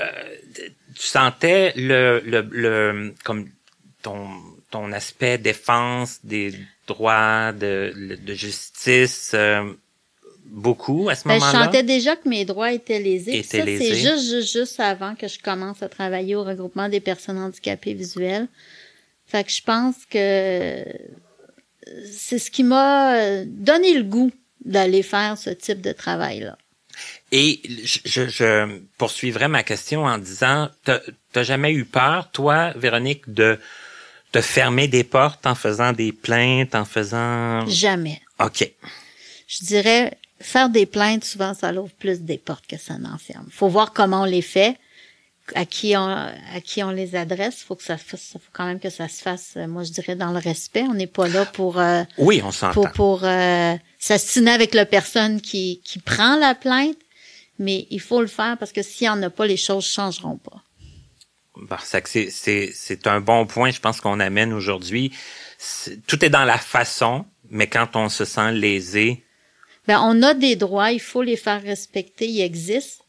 Speaker 3: tu sentais le, le, le comme ton, ton aspect défense des droits de, de justice euh, beaucoup à ce
Speaker 4: Ben, je
Speaker 3: moment-là?
Speaker 4: sentais déjà que mes droits étaient lésés.
Speaker 3: Étaient
Speaker 4: ça, c'est juste, juste, juste avant que je commence à travailler au regroupement des personnes handicapées visuelles. Fait que je pense que c'est ce qui m'a euh, donné le goût d'aller faire ce type de travail-là.
Speaker 3: Et je, je, je poursuivrai ma question en disant, t'as jamais eu peur, toi, Véronique, de te fermer des portes en faisant des plaintes, en faisant...
Speaker 4: Jamais.
Speaker 3: OK.
Speaker 4: Je dirais, faire des plaintes, souvent, ça ouvre plus des portes que ça n'enferme. Faut voir comment on les fait, à qui on, à qui on les adresse. Faut que ça, fasse- faut quand même que ça se fasse, euh, moi, je dirais, dans le respect. On n'est pas là pour, euh,
Speaker 3: Oui, on s'entend.
Speaker 4: pour, pour euh, s'astiner avec la personne qui, qui prend la plainte, mais il faut le faire parce que s'il n'y en a pas, les choses changeront pas.
Speaker 3: C'est un bon point, je pense qu'on amène aujourd'hui. Tout est dans la façon, mais quand on se sent lésé,
Speaker 4: Ben, on a des droits, il faut les faire respecter. Il existe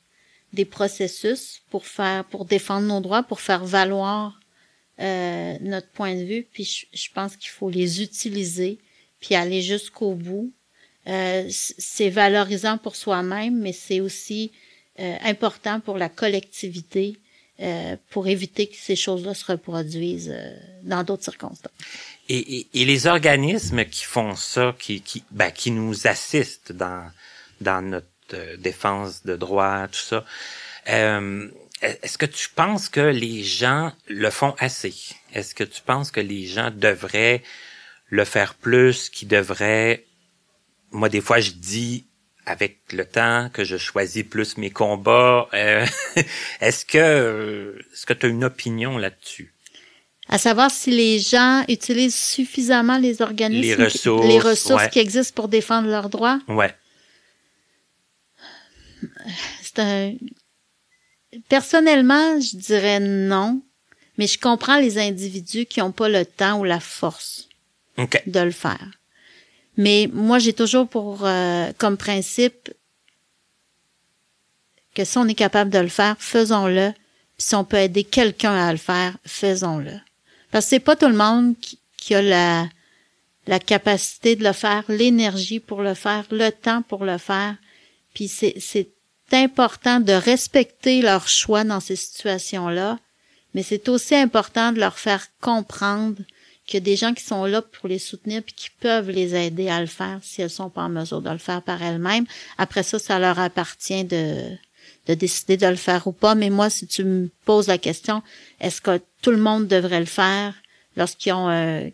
Speaker 4: des processus pour faire, pour défendre nos droits, pour faire valoir euh, notre point de vue. Puis je, je pense qu'il faut les utiliser, puis aller jusqu'au bout. Euh, c'est valorisant pour soi-même, mais c'est aussi euh, important pour la collectivité euh, pour éviter que ces choses-là se reproduisent euh, dans d'autres circonstances.
Speaker 3: Et, et, et les organismes qui font ça, qui, qui, ben, qui nous assistent dans, dans notre euh, défense de droits, tout ça, euh, est-ce que tu penses que les gens le font assez? Est-ce que tu penses que les gens devraient le faire plus, qu'ils devraient... Moi, des fois, je dis avec le temps que je choisis plus mes combats. Euh, est-ce que euh, est-ce que tu as une opinion là-dessus?
Speaker 4: À savoir si les gens utilisent suffisamment les organismes,
Speaker 3: Les ressources,
Speaker 4: les ressources
Speaker 3: ouais.
Speaker 4: qui existent pour défendre leurs droits?
Speaker 3: Ouais.
Speaker 4: C'est un... Personnellement, je dirais non, mais je comprends les individus qui n'ont pas le temps ou la force de le faire. Mais moi, j'ai toujours pour euh, comme principe que si on est capable de le faire, faisons-le. Si on peut aider quelqu'un à le faire, faisons-le. Parce que c'est pas tout le monde qui, qui a la, la capacité de le faire, l'énergie pour le faire, le temps pour le faire. Puis c'est, c'est important de respecter leur choix dans ces situations-là, mais c'est aussi important de leur faire comprendre qu'il y a des gens qui sont là pour les soutenir puis qui peuvent les aider à le faire si elles sont pas en mesure de le faire par elles-mêmes. Après ça, ça leur appartient de, de décider de le faire ou pas. Mais moi, si tu me poses la question, est-ce que tout le monde devrait le faire lorsqu'ils ont, euh,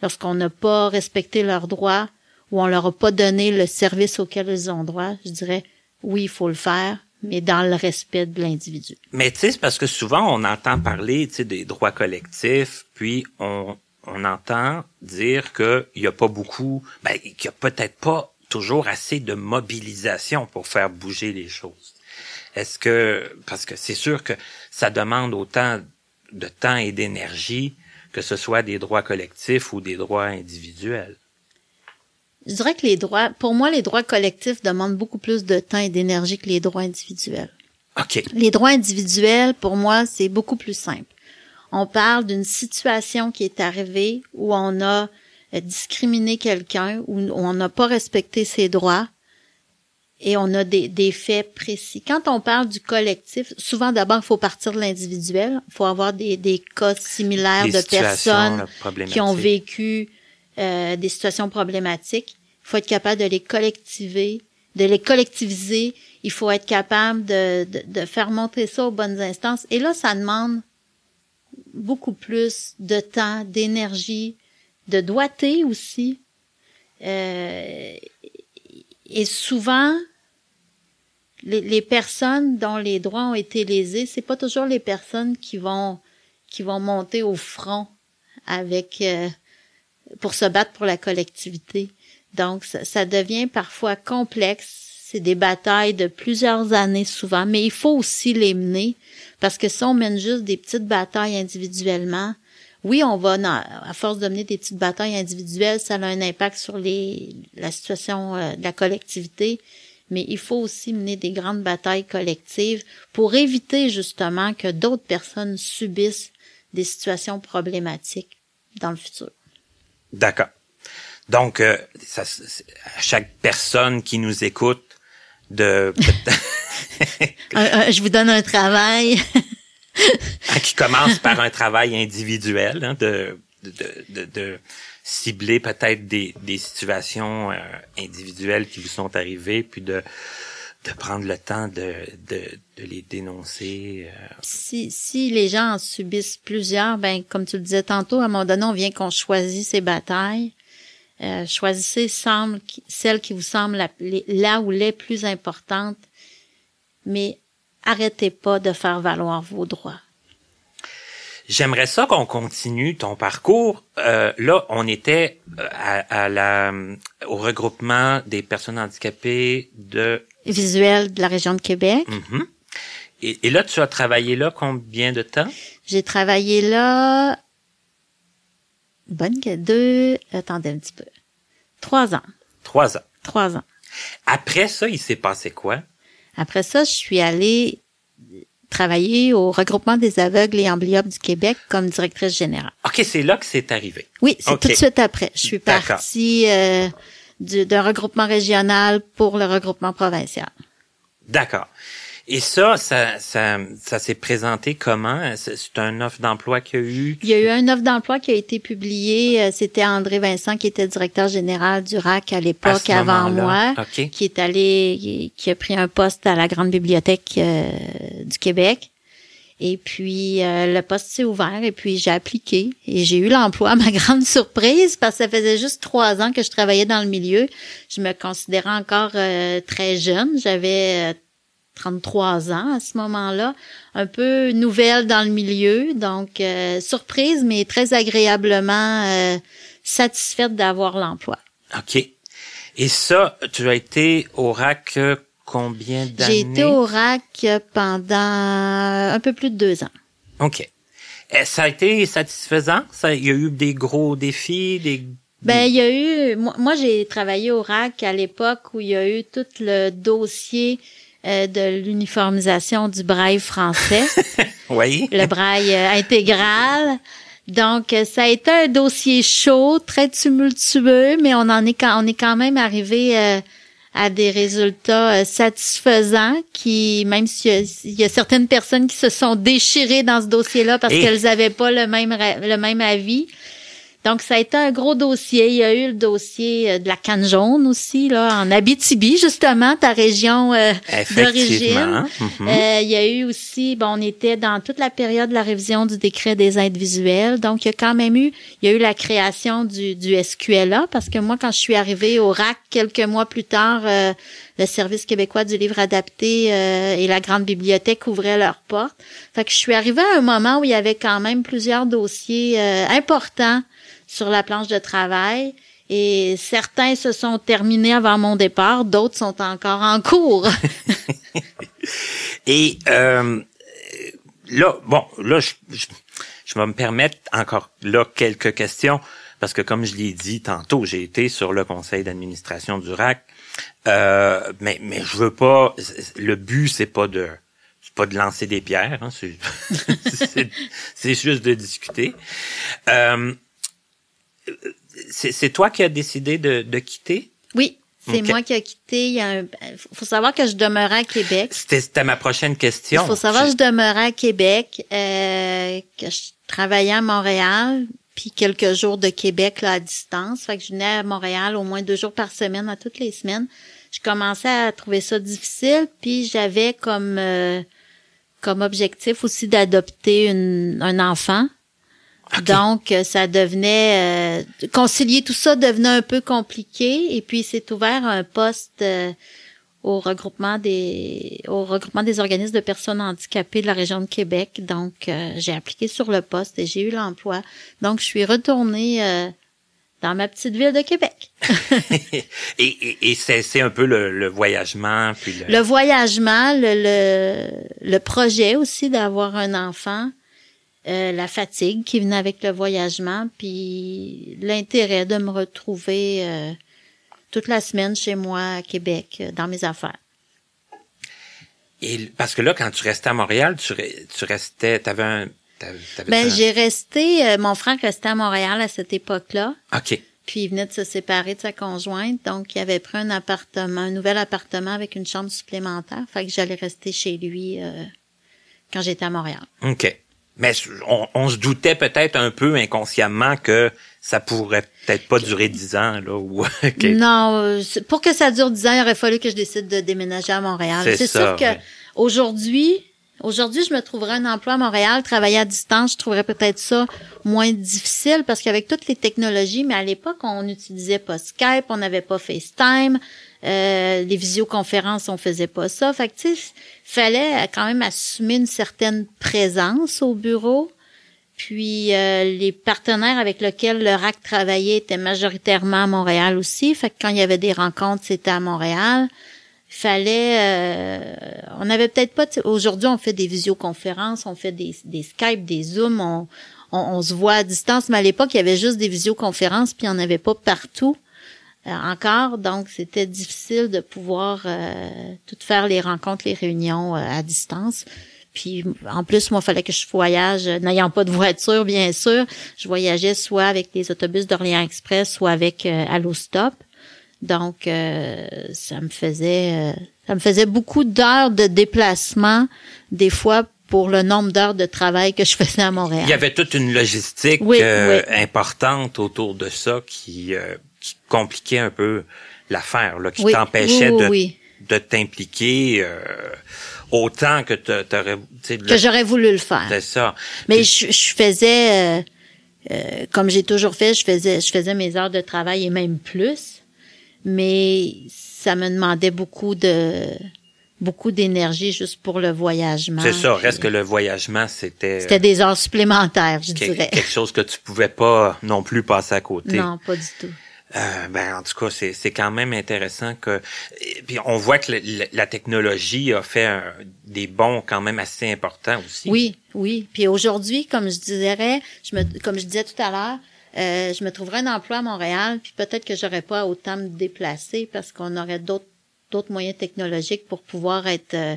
Speaker 4: lorsqu'on n'a pas respecté leurs droits ou on leur a pas donné le service auquel ils ont droit? Je dirais, oui, il faut le faire, mais dans le respect de l'individu.
Speaker 3: Mais tu sais, c'est parce que souvent on entend parler, des droits collectifs, puis on, on entend dire qu'il y a pas beaucoup, ben, qu'il y a peut-être pas toujours assez de mobilisation pour faire bouger les choses. Est-ce que, parce que c'est sûr que ça demande autant de temps et d'énergie que ce soit des droits collectifs ou des droits individuels.
Speaker 4: Je dirais que les droits, pour moi, les droits collectifs demandent beaucoup plus de temps et d'énergie que les droits individuels.
Speaker 3: OK.
Speaker 4: Les droits individuels, pour moi, c'est beaucoup plus simple. On parle d'une situation qui est arrivée où on a euh, discriminé quelqu'un, où on n'a pas respecté ses droits et on a des, des, faits précis. Quand on parle du collectif, souvent d'abord, il faut partir de l'individuel. Il faut avoir des, des cas similaires
Speaker 3: Des
Speaker 4: de personnes qui ont vécu euh, des situations problématiques. Il faut être capable de les collectiver, de les collectiviser. Il faut être capable de, de, faire monter ça aux bonnes instances. Et là, ça demande beaucoup plus de temps, d'énergie, de doigté aussi. Euh, et souvent, les, les personnes dont les droits ont été lésés, c'est pas toujours les personnes qui vont qui vont monter au front avec euh, pour se battre pour la collectivité. Donc, ça, devient parfois complexe. C'est des batailles de plusieurs années souvent, mais il faut aussi les mener parce que si on mène juste des petites batailles individuellement, oui, on va, à force de mener des petites batailles individuelles, ça a un impact sur la situation euh, de la collectivité, mais il faut aussi mener des grandes batailles collectives pour éviter justement que d'autres personnes subissent des situations problématiques dans le futur.
Speaker 3: D'accord. Donc, euh, ça, à chaque personne qui nous écoute, de
Speaker 4: je vous donne un travail.
Speaker 3: Hein, qui commence par un travail individuel, hein, de, de, de, de cibler peut-être des, des situations euh, individuelles qui vous sont arrivées, puis de, de prendre le temps de, de, de les dénoncer. euh.
Speaker 4: si, si les gens en subissent plusieurs, ben comme tu le disais tantôt, à un moment donné, on vient qu'on choisit ses batailles. Euh, choisissez semble, celles qui vous les- là ou les plus importantes, mais arrêtez pas de faire valoir vos droits.
Speaker 3: J'aimerais ça qu'on continue ton parcours. Euh, là, on était euh, à, à la, au regroupement des personnes handicapées de...
Speaker 4: Visuel de la région de Québec.
Speaker 3: Mhm. Et, et là, tu as travaillé là combien de temps?
Speaker 4: J'ai travaillé là bonne que deux, attendez un petit peu. Trois ans.
Speaker 3: Trois ans.
Speaker 4: Trois ans.
Speaker 3: Après ça, il s'est passé quoi?
Speaker 4: Après ça, je suis allée travailler au regroupement des aveugles et amblyopes du Québec comme directrice générale.
Speaker 3: OK, c'est là que c'est arrivé.
Speaker 4: Oui, c'est
Speaker 3: Ok.
Speaker 4: tout de suite après. Je suis partie euh, du- d'un regroupement régional pour le regroupement provincial.
Speaker 3: D'accord. Et ça, ça, ça, ça s'est présenté comment? C'est un offre d'emploi qu'il y a eu?
Speaker 4: Il y a eu une offre d'emploi qui a été publiée. euh, C'était André Vincent qui était directeur général du RAC à l'époque avant moi,
Speaker 3: moment-là. OK.
Speaker 4: qui est allé, qui- a pris un poste à la grande bibliothèque euh, du Québec. Et puis euh, le poste s'est ouvert et puis j'ai appliqué et j'ai eu l'emploi à ma grande surprise parce que ça faisait juste trois ans que je travaillais dans le milieu. Je me considérais encore euh, très jeune. J'avais 33 ans à ce moment-là, un peu nouvelle dans le milieu, donc euh, surprise mais très agréablement euh, satisfaite d'avoir l'emploi.
Speaker 3: OK. Et ça, tu as été au RAC euh, combien d'années?
Speaker 4: J'ai été au RAC pendant un peu plus de deux ans.
Speaker 3: OK. Eh, Ça a été satisfaisant? Ça, il y a eu des gros défis, des,
Speaker 4: Ben, il y a eu, moi, moi, j'ai travaillé au RAC à l'époque où il y a eu tout le dossier euh, de l'uniformisation du braille français,
Speaker 3: Oui.
Speaker 4: le braille euh, intégral. Donc, euh, ça a été un dossier chaud, très tumultueux, mais on en est quand, on est quand même arrivé euh, à des résultats satisfaisants qui, même s'il y, a- il y a certaines personnes qui se sont déchirées dans ce dossier-là parce
Speaker 3: Et-
Speaker 4: qu'elles avaient pas le même, le même avis. Donc, ça a été un gros dossier. Il y a eu le dossier euh, de la canne jaune aussi, là, en Abitibi, justement, ta région euh, d'origine.
Speaker 3: Mhm.
Speaker 4: Euh, il y a eu aussi, bon, on était dans toute la période de la révision du décret des aides visuelles. Donc, il y a quand même eu, il y a eu la création du, du SQLA parce que moi, quand je suis arrivée au RAC quelques mois plus tard, euh, le Service québécois du livre adapté euh, et la Grande Bibliothèque ouvraient leurs portes. Fait que je suis arrivée à un moment où il y avait quand même plusieurs dossiers euh, importants sur la planche de travail. Et certains se sont terminés avant mon départ, d'autres sont encore en cours.
Speaker 3: Et euh, là, bon, là, je, je, je vais me permettre encore là quelques questions parce que comme je l'ai dit tantôt, j'ai été sur le conseil d'administration du RAC, euh, mais mais je veux pas. Le but c'est pas de c'est pas de lancer des pierres, hein, c'est juste de discuter. Euh, c'est toi qui as décidé de, de quitter?
Speaker 4: Oui, c'est moi qui ai quitté. Il y a un... faut savoir que je demeurais à Québec.
Speaker 3: C'était ma prochaine
Speaker 4: Il
Speaker 3: question.
Speaker 4: faut savoir que je demeurais à Québec, euh, que je travaillais à Montréal, puis quelques jours de Québec là, à distance. Fait que je venais à Montréal au moins deux jours par semaine, à toutes les semaines. Je commençais à trouver ça difficile, puis j'avais comme euh, comme objectif aussi d'adopter un enfant. Donc, euh, ça devenait euh, concilier tout ça devenait un peu compliqué. Et puis, c'est ouvert un poste euh, au regroupement des au regroupement des organismes de personnes handicapées de la région de Québec. Donc, euh, j'ai appliqué sur le poste et j'ai eu l'emploi. Donc, je suis retournée euh, dans ma petite ville de Québec.
Speaker 3: et et, et c'est c'est un peu le, le voyagement puis le,
Speaker 4: Le voyagement, le, le, le projet aussi d'avoir un enfant, euh, la fatigue qui venait avec le voyagement, puis l'intérêt de me retrouver euh, toute la semaine chez moi à Québec, euh, dans mes affaires.
Speaker 3: Et parce que là, quand tu restais à Montréal, tu, tu restais, t'avais un,
Speaker 4: Ben,
Speaker 3: un-
Speaker 4: j'ai resté, euh, mon frère restait à Montréal à cette époque-là,
Speaker 3: Ok.
Speaker 4: puis il venait de se séparer de sa conjointe, donc il avait pris un appartement, un nouvel appartement avec une chambre supplémentaire, fait que j'allais rester chez lui euh, quand j'étais à Montréal.
Speaker 3: Ok. Mais on, on se doutait peut-être un peu inconsciemment que ça pourrait peut-être pas durer dix ans là ou.
Speaker 4: Non, euh, pour que ça dure 10 ans, il aurait fallu que je décide de déménager à Montréal.
Speaker 3: C'est
Speaker 4: sûr que
Speaker 3: ouais.
Speaker 4: aujourd'hui, aujourd'hui, je me trouverais un emploi à Montréal, travailler à distance, je trouverais peut-être ça moins difficile parce qu'avec toutes les technologies, mais à l'époque, on n'utilisait pas Skype, on n'avait pas FaceTime, euh, les visioconférences, on faisait pas ça. Fait que tu fallait quand même assumer une certaine présence au bureau. Puis euh, les partenaires avec lesquels le RAC travaillait étaient majoritairement à Montréal aussi. Fait que quand il y avait des rencontres, c'était à Montréal. Fallait euh, on avait peut-être pas aujourd'hui on fait des visioconférences, on fait des, des Skype, des Zoom, on, on, on se voit à distance, mais à l'époque, il y avait juste des visioconférences, puis en avait pas partout euh, encore. Donc, c'était difficile de pouvoir euh, tout faire les rencontres, les réunions euh, à distance. Puis, en plus, moi, il fallait que je voyage, n'ayant pas de voiture, bien sûr. Je voyageais soit avec les autobus d'Orléans Express, soit avec Allostop. Donc, euh, ça me faisait euh, ça me faisait beaucoup d'heures de déplacement, des fois pour le nombre d'heures de travail que je faisais à Montréal.
Speaker 3: Il y avait toute une logistique
Speaker 4: Oui,
Speaker 3: euh,
Speaker 4: oui.
Speaker 3: importante autour de ça qui, euh, qui compliquait un peu l'affaire, là, qui
Speaker 4: Oui,
Speaker 3: t'empêchait de, de t'impliquer euh, autant que t'a- t'aurais.
Speaker 4: que j'aurais voulu le faire.
Speaker 3: C'est ça.
Speaker 4: Mais je, je faisais, euh, euh, comme j'ai toujours fait, je faisais, je faisais mes heures de travail et même plus. Mais ça me demandait beaucoup de, beaucoup d'énergie juste pour le voyagement.
Speaker 3: C'est ça. Reste que le voyagement, c'était
Speaker 4: C'était des heures supplémentaires, je dirais.
Speaker 3: quelque chose que tu pouvais pas non plus passer à côté.
Speaker 4: Non, pas du tout.
Speaker 3: Euh, ben en tout cas, c'est c'est quand même intéressant que et puis on voit que le- le- la technologie a fait un- des bons quand même assez importants aussi.
Speaker 4: Oui, oui. Puis aujourd'hui, comme je dirais, je me, comme je disais tout à l'heure, euh, je me trouverais un emploi à Montréal, puis peut-être que j'aurais pas autant me déplacer parce qu'on aurait d'autres d'autres moyens technologiques pour pouvoir être, euh,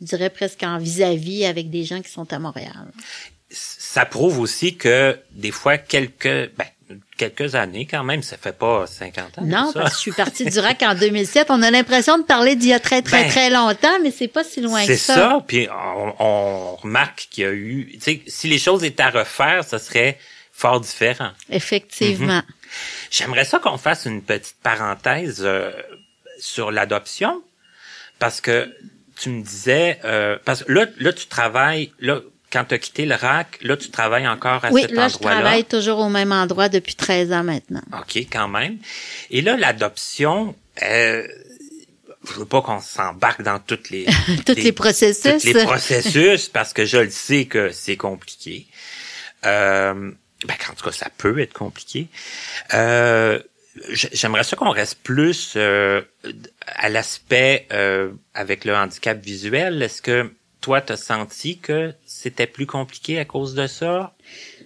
Speaker 4: je dirais presque en vis-à-vis avec des gens qui sont à Montréal.
Speaker 3: Ça prouve aussi que des fois quelques ben, quelques années quand même, ça fait pas 50 ans.
Speaker 4: Non,
Speaker 3: ça.
Speaker 4: parce que je suis partie du RAC en 2007. On a l'impression de parler d'il y a très, très,
Speaker 3: Ben,
Speaker 4: très longtemps, mais c'est pas si loin que
Speaker 3: C'est
Speaker 4: ça.
Speaker 3: ça, puis on, on remarque qu'il y a eu, si les choses étaient à refaire, ça serait fort différent.
Speaker 4: Effectivement.
Speaker 3: J'aimerais ça qu'on fasse une petite parenthèse euh, sur l'adoption, parce que tu me disais, euh, parce que là, là tu travailles, là quand tu as quitté le RAC, là tu travailles encore à
Speaker 4: Oui,
Speaker 3: cet
Speaker 4: là, je
Speaker 3: endroit-là.
Speaker 4: travaille toujours au même endroit depuis 13 ans maintenant.
Speaker 3: OK, quand même. Et là, l'adoption, euh, je veux pas qu'on s'embarque dans toutes les
Speaker 4: Tous les processus.
Speaker 3: tous les processus parce que je le sais que c'est compliqué. Euh, ben, en tout cas, ça peut être compliqué. Euh, J'aimerais ça qu'on reste plus euh, à l'aspect euh, avec le handicap visuel. Est-ce que toi, t'as senti que c'était plus compliqué à cause de ça?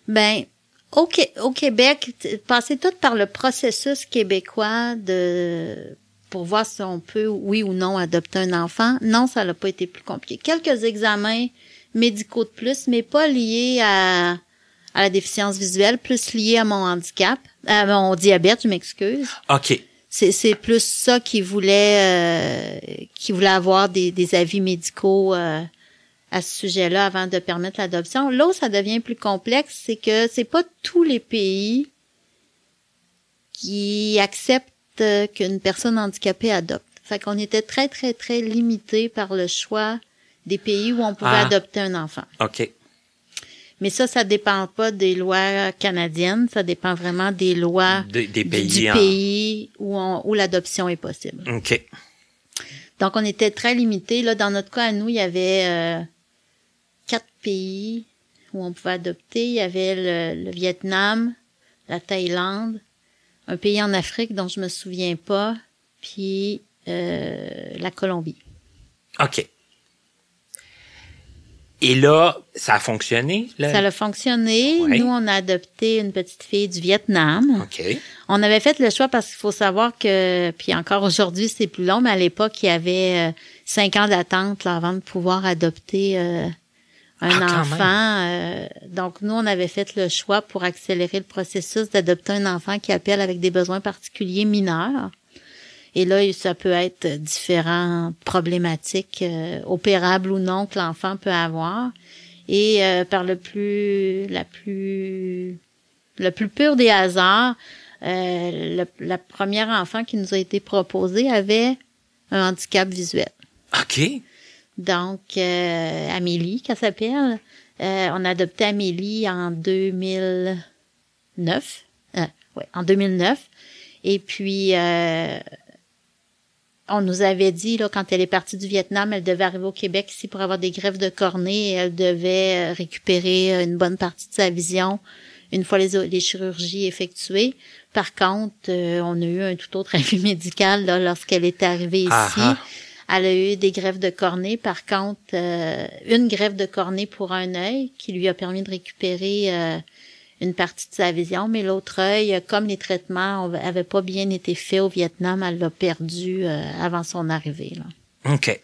Speaker 4: Ben, au, au Québec, passer tout par le processus québécois de pour voir si on peut, oui ou non, adopter un enfant. Non, ça n'a pas été plus compliqué. Quelques examens médicaux de plus, mais pas liés à, à la déficience visuelle, plus liés à mon handicap, à mon diabète, je m'excuse.
Speaker 3: OK.
Speaker 4: C'est, c'est plus ça qui voulait euh, qui voulait avoir des, des avis médicaux euh, à ce sujet-là avant de permettre l'adoption. Là où ça devient plus complexe, c'est que c'est pas tous les pays qui acceptent qu'une personne handicapée adopte. Fait qu'on était très, très, très limité par le choix des pays où on pouvait
Speaker 3: Ah.
Speaker 4: adopter un enfant.
Speaker 3: OK.
Speaker 4: Mais ça, ça dépend pas des lois canadiennes, ça dépend vraiment des lois
Speaker 3: Des-
Speaker 4: du-
Speaker 3: pays
Speaker 4: du
Speaker 3: en-
Speaker 4: pays où, on- où l'adoption est possible.
Speaker 3: OK.
Speaker 4: Donc, on était très limité. Là, dans notre cas, à nous, il y avait euh, quatre pays où on pouvait adopter. Il y avait le, le Vietnam, la Thaïlande, un pays en Afrique dont je me souviens pas, puis euh, la Colombie.
Speaker 3: OK. Et là, ça a fonctionné? Là?
Speaker 4: Ça a fonctionné.
Speaker 3: Ouais.
Speaker 4: Nous, on a adopté une petite fille du Vietnam. On avait fait le choix parce qu'il faut savoir que, puis encore aujourd'hui, c'est plus long, mais à l'époque, il y avait euh, cinq ans d'attente là, avant de pouvoir adopter euh, un
Speaker 3: Ah,
Speaker 4: enfant. euh, donc, nous, on avait fait le choix pour accélérer le processus d'adopter un enfant qui appelle avec des besoins particuliers mineurs. Et là, ça peut être différentes problématiques, euh, opérables ou non, que l'enfant peut avoir. Et euh, par le plus, la plus, le plus pur des hasards, euh, le- la première enfant qui nous a été proposée avait un handicap visuel.
Speaker 3: OK.
Speaker 4: Donc, euh, Amélie, qu'elle s'appelle. Euh, on a adopté Amélie en 2009. Euh, ouais, en 2009. Et puis, euh, on nous avait dit, là, quand elle est partie du Vietnam, elle devait arriver au Québec ici pour avoir des greffes de cornée et elle devait euh, récupérer euh, une bonne partie de sa vision une fois les, les chirurgies effectuées. Par contre, euh, on a eu un tout autre avis médical là, lorsqu'elle était arrivée ici.
Speaker 3: Ah ah.
Speaker 4: Elle a eu des greffes de cornée. Par contre, euh, une greffe de cornée pour un œil qui lui a permis de récupérer euh, une partie de sa vision, mais l'autre œil, comme les traitements n'avaient pas bien été faits au Vietnam, elle l'a perdu euh, avant son arrivée. Là.
Speaker 3: OK.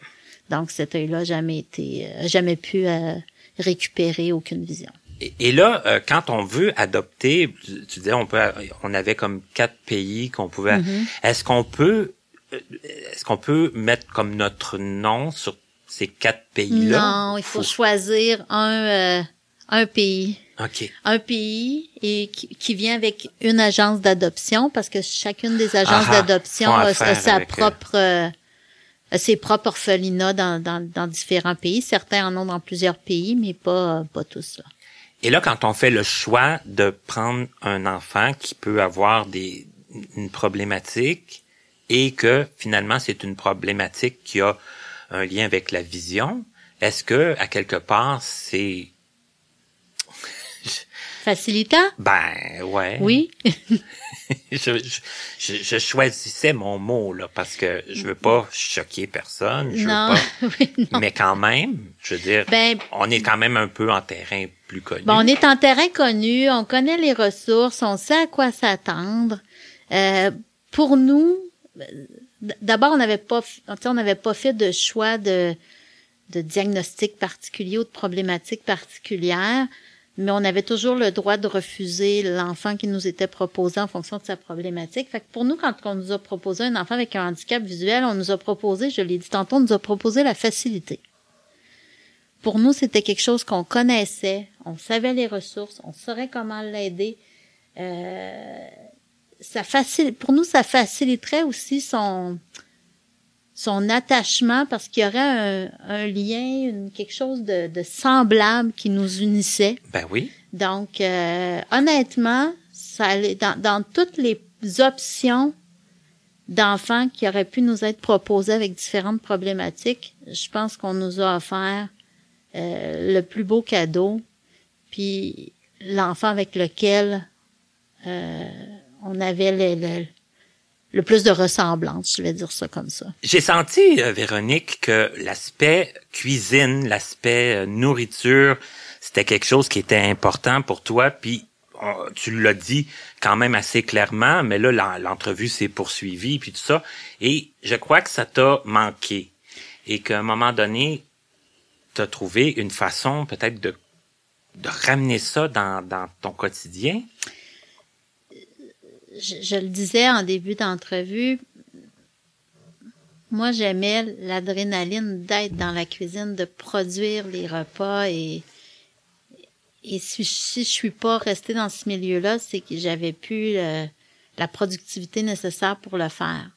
Speaker 4: Donc cet œil-là n'a jamais été, euh, jamais pu euh, récupérer aucune vision.
Speaker 3: Et, et là, euh, quand on veut adopter, tu, tu disais, on peut, on avait comme quatre pays qu'on pouvait.
Speaker 4: Mm-hmm.
Speaker 3: Est-ce qu'on peut, est-ce qu'on peut mettre comme notre nom sur ces quatre pays-là?
Speaker 4: Non, il faut, choisir un, euh, un pays.
Speaker 3: OK.
Speaker 4: un pays et qui, qui vient avec une agence d'adoption parce que chacune des agences
Speaker 3: Ah ah,
Speaker 4: d'adoption a, sa
Speaker 3: euh,
Speaker 4: propre euh, ses propres orphelinats dans, dans, dans différents pays. Certains en ont dans plusieurs pays, mais pas pas tous là.
Speaker 3: Et là, quand on fait le choix de prendre un enfant qui peut avoir des une problématique et que finalement c'est une problématique qui a un lien avec la vision, est-ce que à quelque part c'est
Speaker 4: Facilitant?
Speaker 3: ben ouais.
Speaker 4: Oui.
Speaker 3: je, je, je, choisissais mon mot là parce que je veux pas choquer personne, je
Speaker 4: non.
Speaker 3: veux
Speaker 4: Oui,
Speaker 3: pas.
Speaker 4: non.
Speaker 3: Mais quand même, je veux dire,
Speaker 4: Ben,
Speaker 3: on est quand même un peu en terrain plus connu.
Speaker 4: Bon, on est en terrain connu, on connaît les ressources, on sait à quoi s'attendre. Euh, pour nous, d'abord, on n'avait pas, on n'avait pas fait de choix de, de diagnostic particulier ou de problématique particulière, mais on avait toujours le droit de refuser l'enfant qui nous était proposé en fonction de sa problématique. Fait que pour nous, quand on nous a proposé un enfant avec un handicap visuel, on nous a proposé, je l'ai dit tantôt, on nous a proposé la facilité. Pour nous, c'était quelque chose qu'on connaissait, on savait les ressources, on saurait comment l'aider. Euh, ça facilite, pour nous, ça faciliterait aussi son, son attachement parce qu'il y aurait un, un lien, une, quelque chose de, de, semblable qui nous unissait.
Speaker 3: Ben oui.
Speaker 4: Donc, euh, honnêtement, ça allait dans, dans toutes les options d'enfants qui auraient pu nous être proposées avec différentes problématiques, je pense qu'on nous a offert euh, le plus beau cadeau, puis l'enfant avec lequel euh, on avait le, le, le, plus de ressemblance, je vais dire ça comme ça.
Speaker 3: J'ai senti, euh, Véronique, que l'aspect cuisine, l'aspect euh, nourriture, c'était quelque chose qui était important pour toi, puis tu l'as dit quand même assez clairement, mais là, l'entrevue s'est poursuivie, puis tout ça, et je crois que ça t'a manqué. Et qu'à un moment donné, tu as trouvé une façon peut-être de, de ramener ça dans, dans ton quotidien?
Speaker 4: Je, le disais en début d'entrevue, moi j'aimais l'adrénaline d'être dans la cuisine, de produire les repas et si, si je suis pas restée dans ce milieu-là, c'est que j'avais plus la productivité nécessaire pour le faire.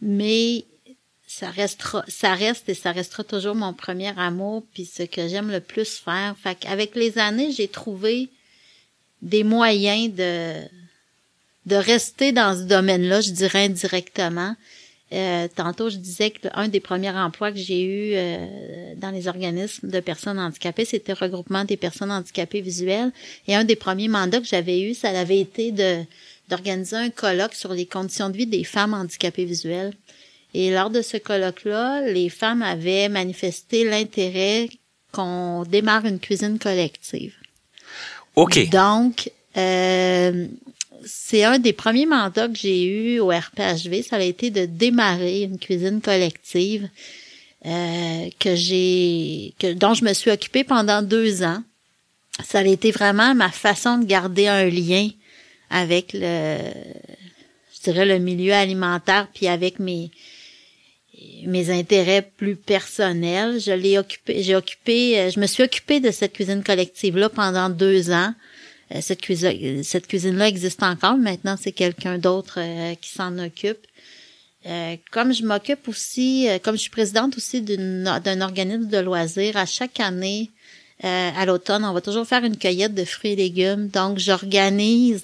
Speaker 4: Mais ça restera, ça reste et ça restera toujours mon premier amour puis ce que j'aime le plus faire. Fait qu'avec les années, j'ai trouvé des moyens de de rester dans ce domaine-là, je dirais indirectement. Euh, tantôt, je disais que un des premiers emplois que j'ai eu euh, dans les organismes de personnes handicapées, c'était le regroupement des personnes handicapées visuelles. Et un des premiers mandats que j'avais eu, ça avait été de d'organiser un colloque sur les conditions de vie des femmes handicapées visuelles. Et lors de ce colloque-là, les femmes avaient manifesté l'intérêt qu'on démarre une cuisine collective.
Speaker 3: OK.
Speaker 4: Donc, euh, c'est un des premiers mandats que j'ai eu au RPHV. Ça a été de démarrer une cuisine collective euh, que j'ai, que dont je me suis occupée pendant deux ans. Ça a été vraiment ma façon de garder un lien avec le, je dirais le milieu alimentaire, puis avec mes mes intérêts plus personnels. Je l'ai occupé, j'ai occupé, euh, je me suis occupée de cette cuisine collective là pendant deux ans. Euh, cette cuisine cette cuisine là existe encore. Maintenant c'est quelqu'un d'autre euh, qui s'en occupe. Euh, comme je m'occupe aussi comme je suis présidente aussi d'un organisme de loisirs à chaque année à l'automne on va toujours faire une cueillette de fruits et légumes. Donc j'organise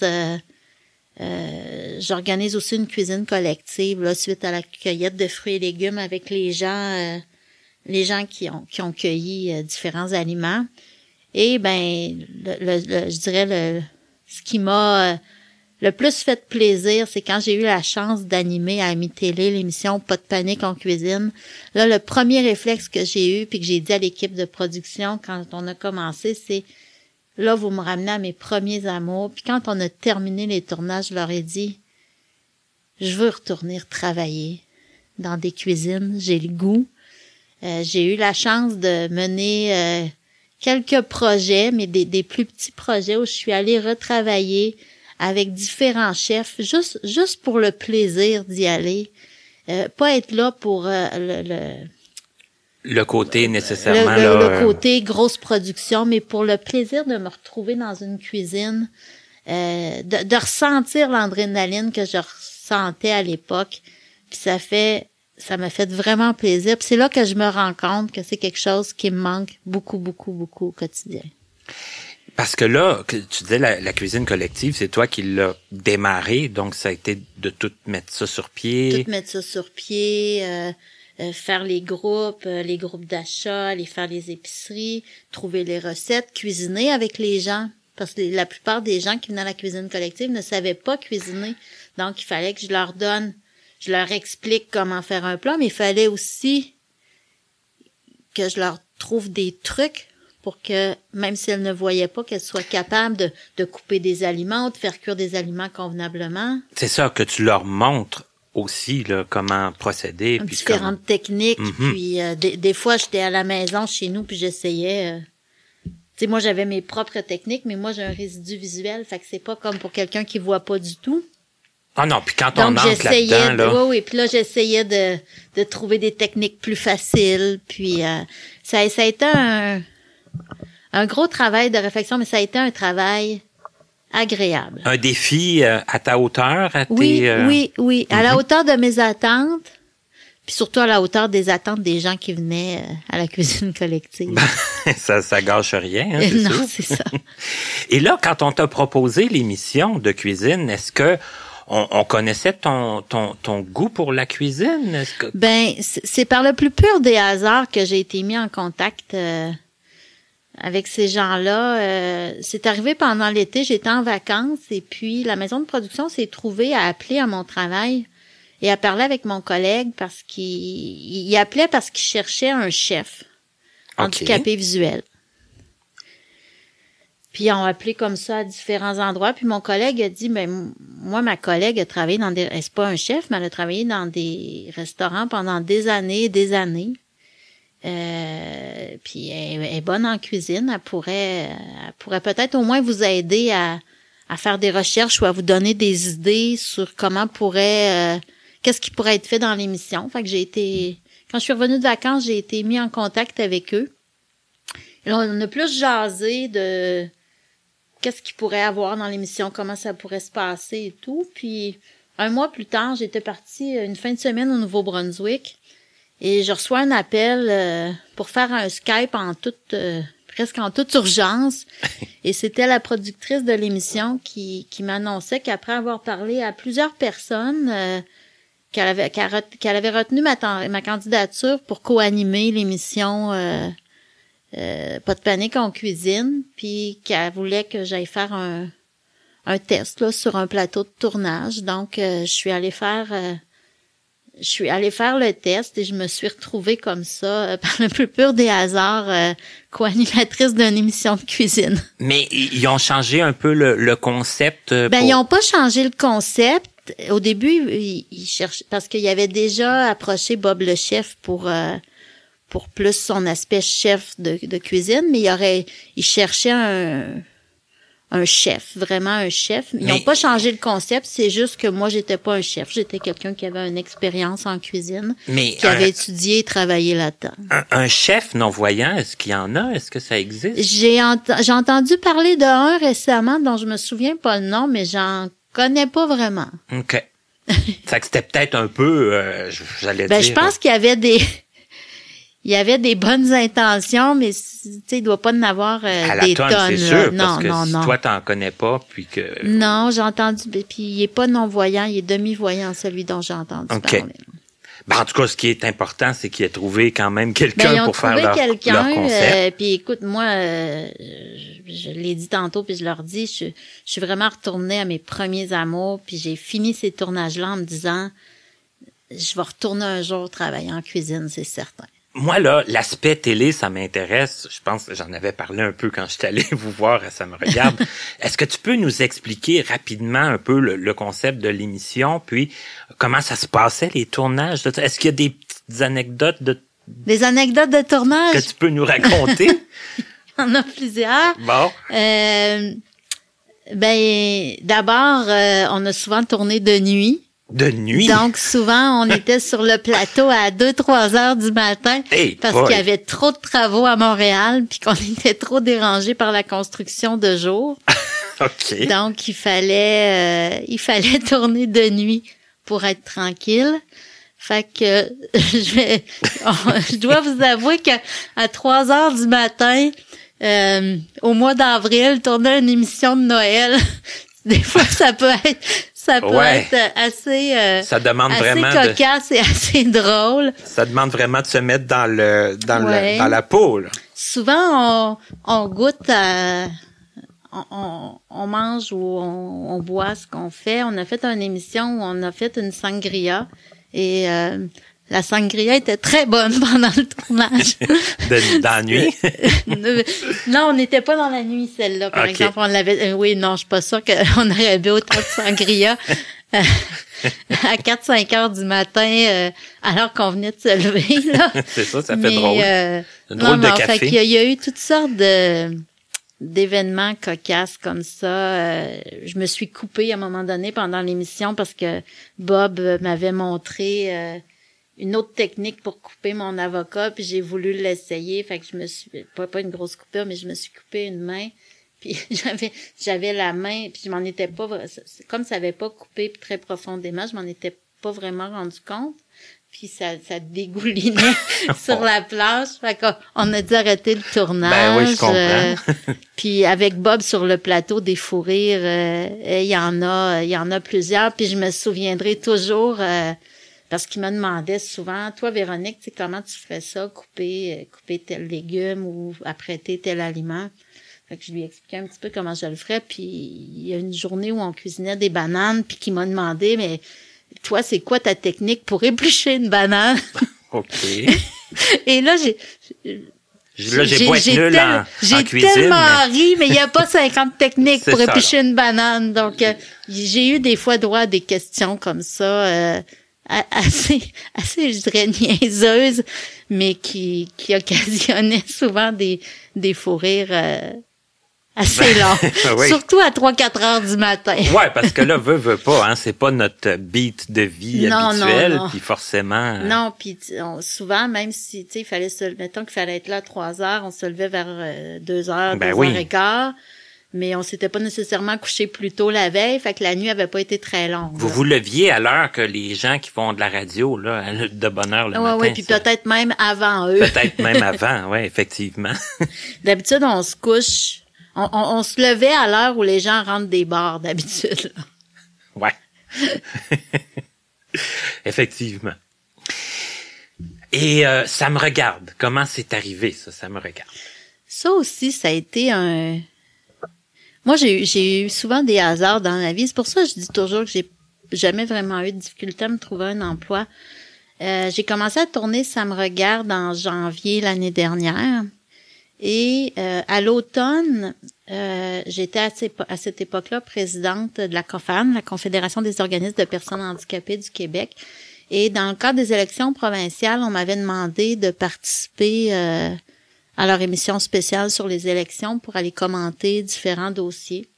Speaker 4: j'organise aussi une cuisine collective là, suite à la cueillette de fruits et légumes avec les gens les gens qui ont qui ont cueilli différents aliments et ben, le, je dirais le ce qui m'a euh, le plus fait plaisir, c'est quand j'ai eu la chance d'animer à Ami Télé l'émission Pas de panique en cuisine. Là, le premier réflexe que j'ai eu puis que j'ai dit à l'équipe de production quand on a commencé, c'est là vous me ramenez à mes premiers amours. Puis quand on a terminé les tournages, je leur ai dit je veux retourner travailler dans des cuisines, j'ai le goût. Euh, j'ai eu la chance de mener euh, quelques projets, mais des, des plus petits projets où je suis allée retravailler avec différents chefs, juste, juste pour le plaisir d'y aller. Euh, pas être là pour euh, le, le,
Speaker 3: le côté nécessairement
Speaker 4: le,
Speaker 3: là,
Speaker 4: le,
Speaker 3: euh,
Speaker 4: côté grosse production, mais pour le plaisir de me retrouver dans une cuisine, euh, de, de ressentir l'adrénaline que je ressentais à l'époque. Puis ça fait ça m'a fait vraiment plaisir. Puis c'est là que je me rends compte que c'est quelque chose qui me manque beaucoup, beaucoup, beaucoup au quotidien.
Speaker 3: Parce que là, tu disais la, la cuisine collective, c'est toi qui l'as démarré, donc ça a été de tout mettre ça sur pied.
Speaker 4: Tout mettre ça sur pied, euh, euh, faire les groupes, euh, les groupes d'achat, aller faire les épiceries, trouver les recettes, cuisiner avec les gens. Parce que la plupart des gens qui venaient à la cuisine collective ne savaient pas cuisiner. Donc, il fallait que je leur donne je leur explique comment faire un plat, mais il fallait aussi que je leur trouve des trucs pour que, même si elle ne voyait pas, qu'elle soit capable de, de couper des aliments, de faire cuire des aliments convenablement.
Speaker 3: C'est ça que tu leur montres aussi là, comment procéder. Puis
Speaker 4: Différentes
Speaker 3: comment...
Speaker 4: techniques.
Speaker 3: Mhm.
Speaker 4: Puis euh, des, des fois, j'étais à la maison chez nous, puis j'essayais. euh, tu sais, moi, j'avais mes propres techniques, mais moi, j'ai un résidu visuel, fait que c'est pas comme pour quelqu'un qui voit pas du tout.
Speaker 3: Ah non, puis quand on entre là-dedans,
Speaker 4: de,
Speaker 3: là,
Speaker 4: oui, oui, puis là, j'essayais de, de trouver des techniques plus faciles, puis euh, ça, ça a été un, un gros travail de réflexion, mais ça a été un travail agréable.
Speaker 3: un défi euh, à ta hauteur, à
Speaker 4: Oui,
Speaker 3: tes... euh,
Speaker 4: oui, oui, à la
Speaker 3: Mhm.
Speaker 4: hauteur de mes attentes, puis surtout à la hauteur des attentes des gens qui venaient euh, à la cuisine collective.
Speaker 3: ça, ça gâche rien, hein,
Speaker 4: non, c'est ça.
Speaker 3: Et là, quand on t'a proposé l'émission de cuisine, est-ce que on, on connaissait ton, ton, ton goût pour la cuisine? Est-ce que...
Speaker 4: Ben, c'est par le plus pur des hasards que j'ai été mis en contact euh, avec ces gens-là. Euh, c'est arrivé pendant l'été, j'étais en vacances et puis la maison de production s'est trouvée à appeler à mon travail et à parler avec mon collègue parce qu'il il appelait parce qu'il cherchait un chef handicapé visuel. Puis ils ont appelé comme ça à différents endroits. Puis mon collègue a dit, ben moi ma collègue a travaillé dans des, elle, c'est pas un chef, mais elle a travaillé dans des restaurants pendant des années, et des années. Euh, puis elle, est bonne en cuisine. Elle pourrait, elle pourrait peut-être au moins vous aider à, à faire des recherches ou à vous donner des idées sur comment pourrait, euh, qu'est-ce qui pourrait être fait dans l'émission. Fait que j'ai été, quand je suis revenue de vacances, j'ai été mis en contact avec eux. Et on a plus jasé de qu'est-ce qu'il pourrait avoir dans l'émission, comment ça pourrait se passer et tout. Puis un mois plus tard, j'étais partie une fin de semaine au Nouveau-Brunswick et je reçois un appel euh, pour faire un Skype en toute euh, presque en toute urgence. Et c'était la productrice de l'émission qui, qui m'annonçait qu'après avoir parlé à plusieurs personnes, euh, qu'elle avait, qu'elle avait retenu ma, ma candidature pour co-animer l'émission euh, Pas de panique en cuisine, puis qu'elle voulait que j'aille faire un, un test là, sur un plateau de tournage. Donc, euh, je suis allée faire... euh, je suis allée faire le test et je me suis retrouvée comme ça, euh, par le plus pur des hasards, euh, co-animatrice d'une émission de cuisine.
Speaker 3: Mais ils ont changé un peu le, le concept.
Speaker 4: Ben,
Speaker 3: pour-
Speaker 4: ils ont pas changé le concept. Au début, ils, ils cherchaient, parce qu'il y avait déjà approché Bob le chef pour, euh, pour plus son aspect chef de, de cuisine, mais il aurait, ils cherchaient un, un chef, vraiment un chef. Ils n'ont pas changé le concept, c'est juste que moi, j'étais pas un chef. J'étais quelqu'un qui avait une expérience en cuisine,
Speaker 3: Mais
Speaker 4: qui
Speaker 3: un,
Speaker 4: avait étudié et travaillé là-dedans.
Speaker 3: un- un chef non-voyant, est-ce qu'il y en a? Est-ce que ça existe?
Speaker 4: J'ai ent- j'ai entendu parler de un récemment dont je me souviens pas le nom, mais j'en connais pas vraiment.
Speaker 3: OK. ça que c'était peut-être un peu, euh, j'allais
Speaker 4: Ben,
Speaker 3: dire...
Speaker 4: je pense qu'il y avait des, il y avait des bonnes intentions, mais tu sais, il doit pas en avoir euh,
Speaker 3: à la
Speaker 4: des
Speaker 3: tonne,
Speaker 4: tonnes.
Speaker 3: sûr,
Speaker 4: non,
Speaker 3: parce que
Speaker 4: non,
Speaker 3: si
Speaker 4: non.
Speaker 3: toi, t'en connais pas, puis que...
Speaker 4: Non, j'ai entendu, ben, puis il est pas non-voyant, il est demi-voyant, celui dont j'ai entendu
Speaker 3: OK.
Speaker 4: parler.
Speaker 3: Ben, en tout cas, ce qui est important, c'est qu'il ait trouvé quand même
Speaker 4: Ben,
Speaker 3: quelqu'un pour faire leur,
Speaker 4: quelqu'un, euh, puis écoute, moi, euh, je, je l'ai dit tantôt, puis je leur dis, je, je suis vraiment retournée à mes premiers amours, puis j'ai fini ces tournages-là en me disant, je vais retourner un jour travailler en cuisine, c'est certain.
Speaker 3: Moi, là, l'aspect télé, ça m'intéresse. Je pense que j'en avais parlé un peu quand je suis allé vous voir Ça me regarde. Est-ce que tu peux nous expliquer rapidement un peu le, le concept de l'émission, puis comment ça se passait, les tournages? Est-ce qu'il y a des petites anecdotes de,
Speaker 4: Des anecdotes de tournage,
Speaker 3: que tu peux nous raconter?
Speaker 4: il y en a plusieurs.
Speaker 3: bon.
Speaker 4: Euh, ben, d'abord, euh, on a souvent tourné de nuit.
Speaker 3: De nuit.
Speaker 4: Donc, souvent, on était sur le plateau à 2-3 heures du matin
Speaker 3: Hey,
Speaker 4: parce qu'il y avait trop de travaux à Montréal puis qu'on était trop dérangés par la construction de jour. Donc, il fallait, euh, il fallait tourner de nuit pour être tranquille. Fait que je vais, je dois vous avouer que à 3 heures du matin, euh, au mois d'avril, tourner une émission de Noël, des fois ça peut être, ça peut
Speaker 3: Ouais.
Speaker 4: être assez, euh,
Speaker 3: Ça demande
Speaker 4: assez
Speaker 3: vraiment de,
Speaker 4: cocasse et assez drôle.
Speaker 3: ça demande vraiment de se mettre dans le, dans le- dans la peau, là.
Speaker 4: Souvent, on, on goûte à, on, on, on mange ou on, on boit ce qu'on fait. On a fait une émission où on a fait une sangria et euh, la sangria était très bonne pendant le tournage.
Speaker 3: de, dans la nuit?
Speaker 4: non, on n'était pas dans la nuit, celle-là. Par exemple, on l'avait... Euh, oui, non, je suis pas sûre qu'on aurait bu autant de sangria. à 4-5 heures du matin, euh, alors qu'on venait de se lever. Là.
Speaker 3: C'est ça, ça fait drôle.
Speaker 4: Euh,
Speaker 3: drôle
Speaker 4: non,
Speaker 3: de café.
Speaker 4: Fait il, y a, il y a eu toutes sortes de d'événements cocasses comme ça. Euh, je me suis coupée à un moment donné pendant l'émission parce que Bob m'avait montré euh, une autre technique pour couper mon avocat, puis j'ai voulu l'essayer. Fait que je me suis pas, pas une grosse coupure, mais je me suis coupé une main. Puis j'avais j'avais la main, puis je m'en étais pas comme ça avait pas coupé très profondément, je m'en étais pas vraiment rendu compte. Puis ça, ça dégoulinait sur la plage. Fait qu'on a dû arrêter le tournage.
Speaker 3: Ben oui, je comprends.
Speaker 4: euh, puis avec Bob sur le plateau des fous rires, euh, il y en a, il y en a plusieurs. Puis je me souviendrai toujours euh, parce qu'il me demandait souvent, toi Véronique, tu sais comment tu ferais ça, couper, euh, couper tel légume ou apprêter tel aliment? Fait que je lui expliquais un petit peu comment je le ferais. Puis il y a une journée où on cuisinait des bananes, puis qu'il m'a demandé, mais toi, c'est quoi ta technique pour éplucher une banane?
Speaker 3: OK.
Speaker 4: Et là, j'ai
Speaker 3: Là, j'ai en, cuisine.
Speaker 4: tellement
Speaker 3: mais-
Speaker 4: ri, mais il n'y a pas 50 techniques pour éplucher une banane. Donc, euh, j'ai eu des fois droit à des questions comme ça, euh, assez, assez, je dirais, niaiseuses, mais qui, qui occasionnaient souvent des, des fous rires euh, assez longs.
Speaker 3: Oui.
Speaker 4: Surtout à 3-4 heures du matin.
Speaker 3: Ouais, parce que là, veut, veut pas, hein, c'est pas notre beat de vie
Speaker 4: Non, non,
Speaker 3: habituel, puis forcément. euh,
Speaker 4: Non, puis souvent, même si, tu sais, il fallait se, mettons qu'il fallait être là à 3 heures, on se levait vers euh, 2 heures,
Speaker 3: Ben
Speaker 4: 2
Speaker 3: oui.
Speaker 4: heures et quart, mais on s'était pas nécessairement couché plus tôt la veille, fait que la nuit avait pas été très longue.
Speaker 3: Vous
Speaker 4: là.
Speaker 3: vous leviez à l'heure que les gens qui font de la radio, là, de bonne heure le
Speaker 4: Ouais,
Speaker 3: matin.
Speaker 4: ouais, puis peut-être même avant eux.
Speaker 3: Peut-être même avant, ouais, effectivement.
Speaker 4: D'habitude, on se couche, on, on- on se levait à l'heure où les gens rentrent des bars, d'habitude.
Speaker 3: Ouais. Effectivement. Et euh, ça me regarde. Comment c'est arrivé, ça? Ça me regarde.
Speaker 4: Ça aussi, ça a été un. Moi, j'ai eu, souvent des hasards dans la vie. C'est pour ça que je dis toujours que j'ai jamais vraiment eu de difficulté à me trouver un emploi. Euh, j'ai commencé à tourner Ça me regarde en janvier l'année dernière. Et euh, à l'automne, euh, j'étais à, à cette époque-là présidente de la COFAN, la Confédération des organismes de personnes handicapées du Québec. Et dans le cadre des élections provinciales, on m'avait demandé de participer euh, à leur émission spéciale sur les élections pour aller commenter différents dossiers.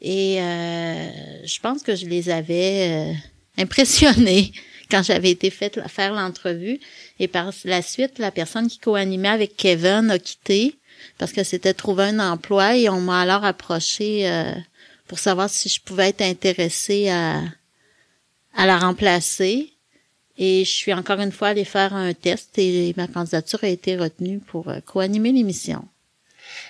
Speaker 4: Et euh, je pense que je les avais euh, impressionnés quand j'avais été faite faire l'entrevue. Et par la suite, la personne qui co-animait avec Kevin a quitté parce que c'était trouvé un emploi et on m'a alors approché euh, pour savoir si je pouvais être intéressée à, à la remplacer. Et je suis encore une fois allée faire un test et ma candidature a été retenue pour euh, co-animer l'émission.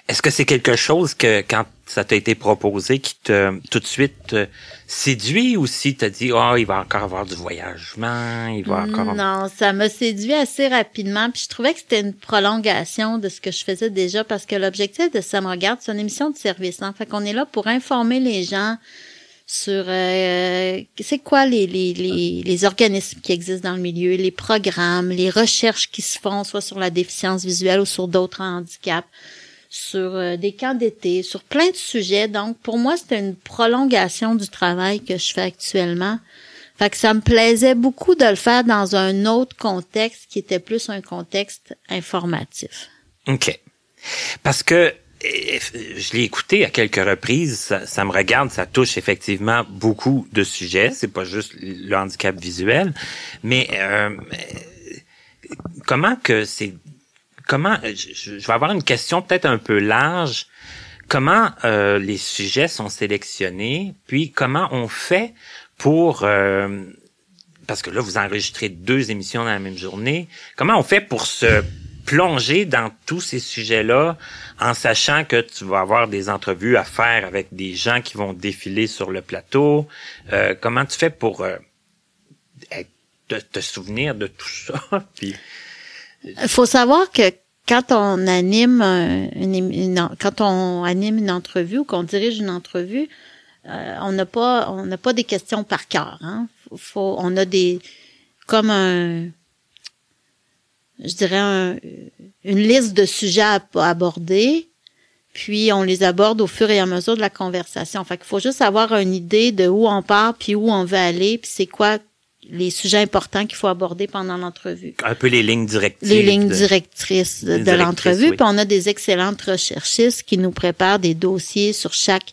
Speaker 3: Est-ce que c'est quelque chose que, quand ça t'a été proposé, qui te, tout de suite, te séduit ou si t'as dit, oh, il va encore avoir du voyagement, il va encore...
Speaker 4: Non, ça m'a séduit assez rapidement. Puis je trouvais que c'était une prolongation de ce que je faisais déjà parce que l'objectif de Ça me regarde, c'est une émission de service. Hein. Fait qu'on est là pour informer les gens sur euh, c'est quoi les, les, les, les organismes qui existent dans le milieu, les programmes, les recherches qui se font, soit sur la déficience visuelle ou sur d'autres handicaps, sur euh, des camps d'été, sur plein de sujets. Donc, pour moi, c'était une prolongation du travail que je fais actuellement. Fait que ça me plaisait beaucoup de le faire dans un autre contexte qui était plus un contexte informatif.
Speaker 3: OK. Parce que je l'ai écouté à quelques reprises, ça, me regarde, ça touche effectivement beaucoup de sujets, c'est pas juste le handicap visuel, mais euh, comment que c'est comment je, je vais avoir une question peut-être un peu large. Comment euh, les sujets sont sélectionnés, puis comment on fait pour euh, parce que là vous enregistrez deux émissions dans la même journée. Comment on fait pour se plonger dans tous ces sujets-là en sachant que tu vas avoir des entrevues à faire avec des gens qui vont défiler sur le plateau. Euh, comment tu fais pour euh, te, souvenir de tout ça? Puis,
Speaker 4: Il faut savoir que quand on anime un- une, une- quand on anime une entrevue ou qu'on dirige une entrevue, euh, on n'a pas on n'a pas des questions par cœur. Hein. Faut- on a des comme un je dirais, une liste de sujets à, aborder, puis on les aborde au fur et à mesure de la conversation. Fait qu'il faut juste avoir une idée de où on part, puis où on veut aller, puis c'est quoi les sujets importants qu'il faut aborder pendant l'entrevue.
Speaker 3: Un peu les lignes directrices.
Speaker 4: Les lignes directrices de, l'entrevue. Puis on a des excellentes recherchistes qui nous préparent des dossiers sur chaque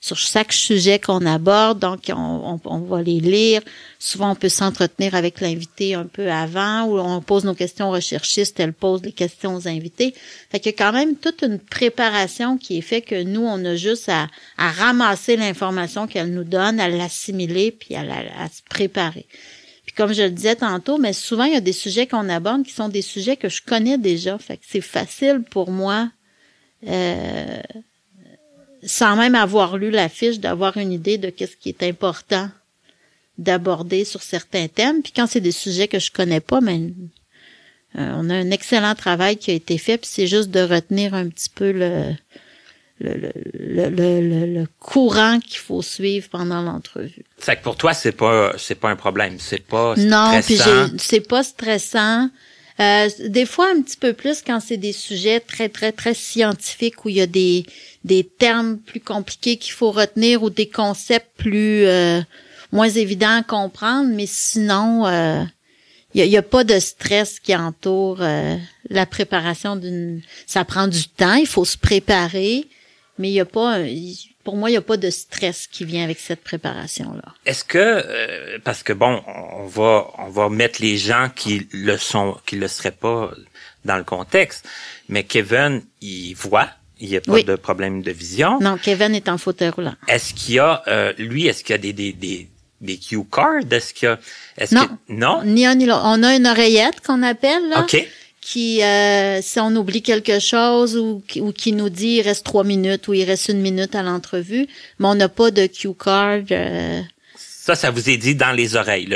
Speaker 4: sur chaque sujet qu'on aborde. Donc, on, on, va les lire. Souvent, on peut s'entretenir avec l'invité un peu avant ou on pose nos questions aux recherchistes, elle pose les questions aux invités. Fait qu'il y a quand même toute une préparation qui est faite que nous, on a juste à, à ramasser l'information qu'elle nous donne, à l'assimiler puis à, à se préparer. Puis comme je le disais tantôt, mais souvent, il y a des sujets qu'on aborde qui sont des sujets que je connais déjà. Fait que c'est facile pour moi euh, sans même avoir lu la fiche, d'avoir une idée de qu'est-ce qui est important d'aborder sur certains thèmes. Puis quand c'est des sujets que je connais pas, mais euh, on a un excellent travail qui a été fait, puis c'est juste de retenir un petit peu le le, le, le, le courant qu'il faut suivre pendant l'entrevue.
Speaker 3: C'est que pour toi, c'est pas c'est pas un problème, c'est pas
Speaker 4: non, puis c'est pas stressant. Euh, des fois un petit peu plus quand c'est des sujets très très très scientifiques où il y a des des termes plus compliqués qu'il faut retenir ou des concepts plus euh, moins évidents à comprendre, mais sinon, il euh, n'y a, pas de stress qui entoure euh, la préparation d'une. Ça prend du temps, il faut se préparer, mais il y a pas. Pour moi, il n'y a pas de stress qui vient avec cette préparation-là.
Speaker 3: Est-ce que parce que bon, on va on va mettre les gens qui le sont, qui le seraient pas dans le contexte, mais Kevin, il voit il n'y a pas de problème de vision.
Speaker 4: Non, Kevin est en fauteuil roulant.
Speaker 3: Est-ce qu'il y a, euh, lui, est-ce qu'il y a des, des, des, des cue cards? Est-ce qu'il y a, est-ce
Speaker 4: non.
Speaker 3: Que, non?
Speaker 4: Ni un ni l'autre. On a une oreillette qu'on appelle, là.
Speaker 3: OK.
Speaker 4: Qui, euh, si on oublie quelque chose ou, ou qui nous dit il reste trois minutes ou il reste une minute à l'entrevue, mais on n'a pas de cue card. Euh,
Speaker 3: ça, ça vous est dit dans les oreilles,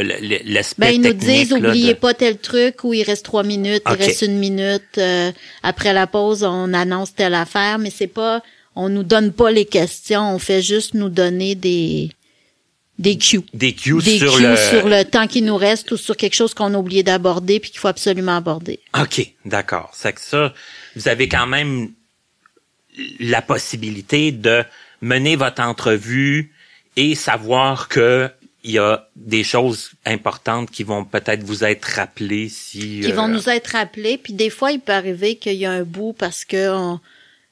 Speaker 3: l'aspect
Speaker 4: ben, ils nous disent, oubliez pas tel truc où il reste trois minutes, il reste une minute. Euh, après la pause, on annonce telle affaire, mais c'est pas, on nous donne pas les questions, on fait juste nous donner des des cues.
Speaker 3: Des cues, sur, le...
Speaker 4: sur le temps qui nous reste ou sur quelque chose qu'on a oublié d'aborder puis qu'il faut absolument aborder.
Speaker 3: OK, d'accord. C'est que ça, vous avez quand même la possibilité de mener votre entrevue et savoir que il y a des choses importantes qui vont peut-être vous être rappelées si
Speaker 4: qui vont euh, nous être rappelées puis des fois il peut arriver qu'il y a un bout parce que euh,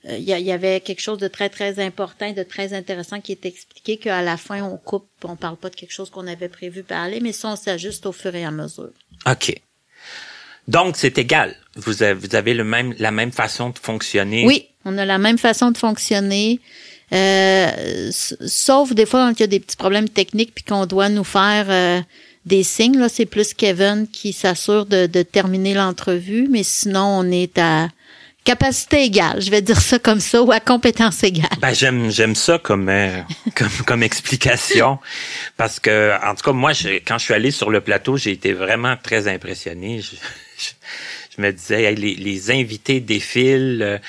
Speaker 4: il y, avait quelque chose de très très important de très intéressant qui est expliqué qu'à la fin on coupe on parle pas de quelque chose qu'on avait prévu parler mais ça on s'ajuste au fur et à mesure.
Speaker 3: OK. Donc c'est égal. Vous avez, vous avez le même la même façon de fonctionner?
Speaker 4: Oui, on a la même façon de fonctionner. Euh, sauf des fois quand il y a des petits problèmes techniques puis qu'on doit nous faire euh, des signes. Là, c'est plus Kevin qui s'assure de, de terminer l'entrevue, mais sinon on est à capacité égale, je vais dire ça comme ça, ou à compétence égale.
Speaker 3: Ben j'aime j'aime ça comme euh, comme comme explication parce que en tout cas moi quand je suis allé sur le plateau j'ai été vraiment très impressionné. Je, je, me disais les, les invités défilent.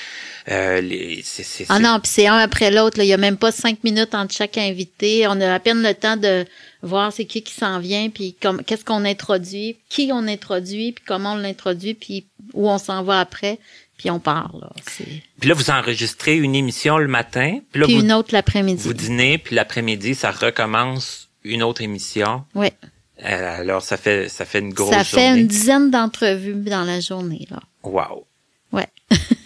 Speaker 3: Euh, les,
Speaker 4: ah non, puis c'est un après l'autre. Il y a même pas cinq minutes entre chaque invité. On a à peine le temps de voir c'est qui qui s'en vient, puis qu'est-ce qu'on introduit, qui on introduit, puis comment on l'introduit, puis où on s'en va après, puis on parle.
Speaker 3: puis là, vous enregistrez une émission le matin,
Speaker 4: puis, là, une autre l'après-midi.
Speaker 3: Vous dînez, puis l'après-midi, ça recommence une autre émission.
Speaker 4: Oui.
Speaker 3: Euh, alors, ça fait ça fait une grosse
Speaker 4: Ça fait une dizaine d'entrevues dans la journée. là.
Speaker 3: Wow.
Speaker 4: Ouais.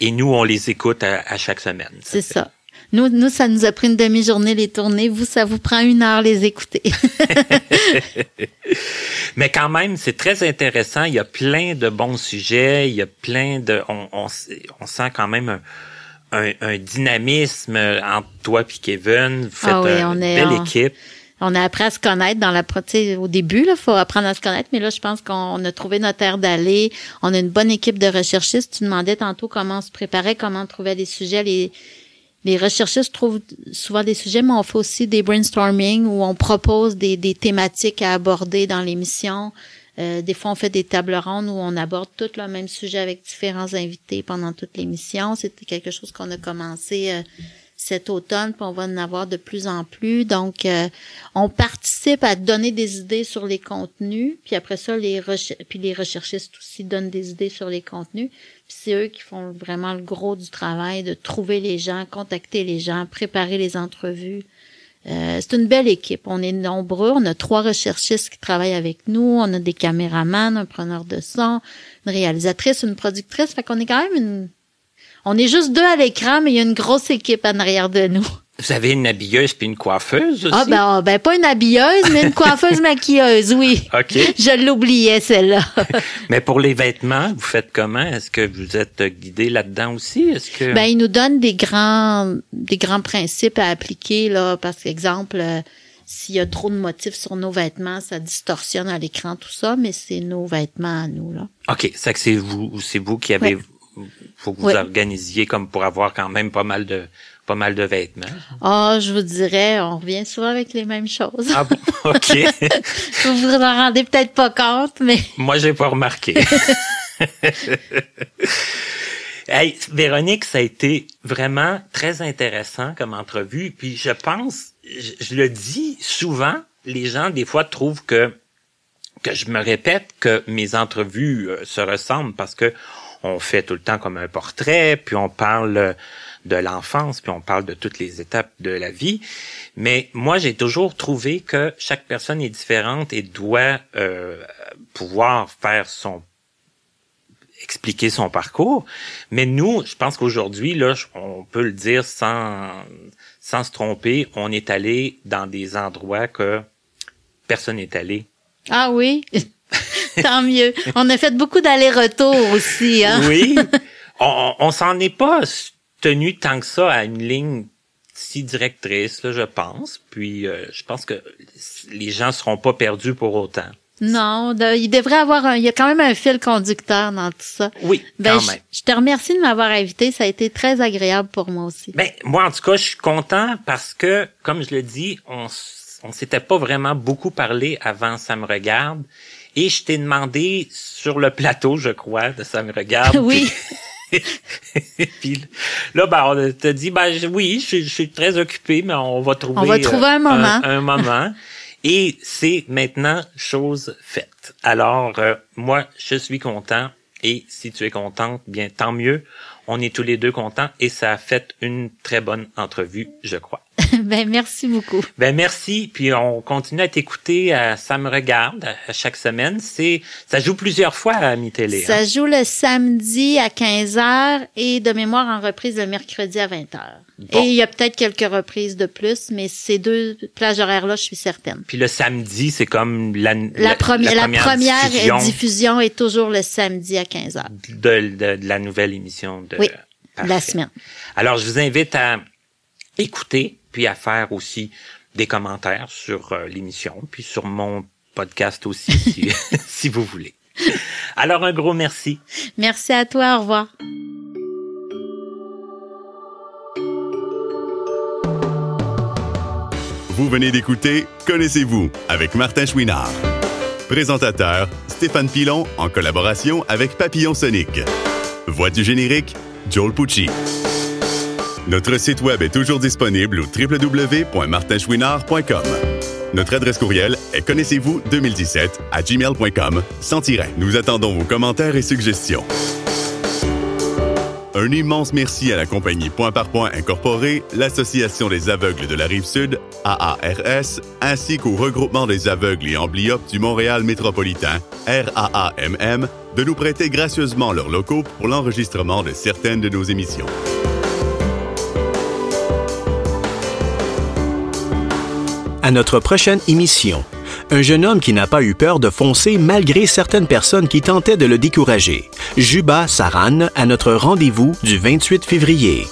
Speaker 3: Et nous, on les écoute à, chaque semaine.
Speaker 4: C'est ça. Nous, nous, ça nous a pris une demi-journée les tourner. Vous, ça vous prend une heure les écouter.
Speaker 3: Mais quand même, c'est très intéressant. Il y a plein de bons sujets. Il y a plein de, on, on, on sent quand même un, un, dynamisme entre toi et Kevin. Vous faites ah une belle équipe
Speaker 4: on a appris à se connaître dans la au début là faut apprendre à se connaître mais là je pense qu'on a trouvé notre air d'aller on a une bonne équipe de recherchistes tu demandais tantôt comment on se préparait comment on trouvait des sujets les les recherchistes trouvent souvent des sujets mais on fait aussi des brainstorming où on propose des, thématiques à aborder dans l'émission. Euh, des fois on fait des tables rondes où on aborde tout le même sujet avec différents invités pendant toute l'émission. C'était quelque chose qu'on a commencé euh, cet automne, puis on va en avoir de plus en plus. Donc, euh, on participe à donner des idées sur les contenus, puis après ça, les puis les recherchistes aussi donnent des idées sur les contenus. Puis c'est eux qui font vraiment le gros du travail de trouver les gens, contacter les gens, préparer les entrevues. Euh, c'est une belle équipe. On est nombreux. On a trois recherchistes qui travaillent avec nous. On a des caméramans, un preneur de son, une réalisatrice, une productrice. Fait qu'on est quand même une... On est juste deux à l'écran, mais il y a une grosse équipe en arrière de nous.
Speaker 3: Vous avez une habilleuse puis une coiffeuse aussi?
Speaker 4: Ah ben, ah, ben pas une habilleuse, mais une coiffeuse maquilleuse, oui.
Speaker 3: OK.
Speaker 4: Je l'oubliais, celle-là.
Speaker 3: mais pour les vêtements, vous faites comment? Est-ce que vous êtes guidé là-dedans aussi? Est-ce que...
Speaker 4: Ben, ils nous donnent des grands, des grands principes à appliquer, là. Parce qu'exemple, euh, s'il y a trop de motifs sur nos vêtements, ça distorsionne à l'écran, tout ça, mais c'est nos vêtements à nous, là.
Speaker 3: OK. C'est que c'est vous, c'est vous qui avez, faut que vous organisiez comme pour avoir quand même pas mal de, pas mal de vêtements.
Speaker 4: Ah, je vous dirais, on revient souvent avec les mêmes choses.
Speaker 3: Ah bon, OK.
Speaker 4: vous vous en rendez peut-être pas compte, mais...
Speaker 3: Moi, j'ai pas remarqué. hey, Véronique, ça a été vraiment très intéressant comme entrevue. Puis je pense, je, je, le dis souvent, les gens des fois trouvent que que je me répète que mes entrevues euh, se ressemblent parce que on fait tout le temps comme un portrait, puis on parle de l'enfance, puis on parle de toutes les étapes de la vie. Mais moi, j'ai toujours trouvé que chaque personne est différente et doit euh, pouvoir faire son expliquer son parcours. Mais nous, je pense qu'aujourd'hui, là, on peut le dire sans sans se tromper, on est allé dans des endroits que personne n'est allé.
Speaker 4: Ah oui? Tant mieux. On a fait beaucoup d'allers-retours aussi. Hein?
Speaker 3: oui. On, on s'en est pas tenu tant que ça à une ligne si directrice, là, je pense. Puis euh, je pense que les gens seront pas perdus pour autant.
Speaker 4: Non, il devrait avoir un, il y a quand même un fil conducteur dans tout ça.
Speaker 3: Oui,
Speaker 4: ben,
Speaker 3: quand même.
Speaker 4: Je, te remercie de m'avoir invité, ça a été très agréable pour moi aussi.
Speaker 3: Ben moi en tout cas, je suis content parce que comme je le dis, on on s'était pas vraiment beaucoup parlé avant ça me regarde et je t'ai demandé sur le plateau, je crois, de ça me regarde.
Speaker 4: oui.
Speaker 3: puis là, ben, on t'a dit, ben oui, je, suis très occupé, mais on va trouver,
Speaker 4: on va trouver un moment.
Speaker 3: Un, moment. Et c'est maintenant chose faite. Alors, euh, moi, je suis content. Et si tu es contente, bien tant mieux. On est tous les deux contents et ça a fait une très bonne entrevue, je crois.
Speaker 4: ben merci beaucoup.
Speaker 3: Ben merci, puis on continue à t'écouter à Ça me regarde à chaque semaine. C'est ça joue plusieurs fois à Mi Télé.
Speaker 4: Ça hein? joue le samedi à 15h et de mémoire en reprise le mercredi à 20h. Et il y a peut-être quelques reprises de plus, mais ces deux plages horaires-là, je suis certaine.
Speaker 3: Puis le samedi, c'est comme la,
Speaker 4: la, première, la première, diffusion. est toujours le samedi à 15h.
Speaker 3: De, de, la nouvelle émission de,
Speaker 4: oui, la semaine.
Speaker 3: Alors, je vous invite à écouter, puis à faire aussi des commentaires sur euh, l'émission, puis sur mon podcast aussi, si, si vous voulez. Alors, un gros merci.
Speaker 4: Merci à toi. Au revoir.
Speaker 1: Vous venez d'écouter Connaissez-vous avec Martin Chouinard. Présentateur Stéphane Pilon en collaboration avec Papillon Sonic. Voix du générique Joel Pucci. Notre site web est toujours disponible au www.martinchouinard.com. Notre adresse courriel est connaissez-vous 2017 à gmail.com sans tiret. Nous attendons vos commentaires et suggestions. Un immense merci à la compagnie Point par Point Incorporée, l'Association des aveugles de la Rive-Sud, AARS, ainsi qu'au regroupement des aveugles et amblyopes du Montréal métropolitain, RAAMM, de nous prêter gracieusement leurs locaux pour l'enregistrement de certaines de nos émissions.
Speaker 2: À notre prochaine émission, un jeune homme qui n'a pas eu peur de foncer malgré certaines personnes qui tentaient de le décourager. Juba Saran à notre rendez-vous du 28 février.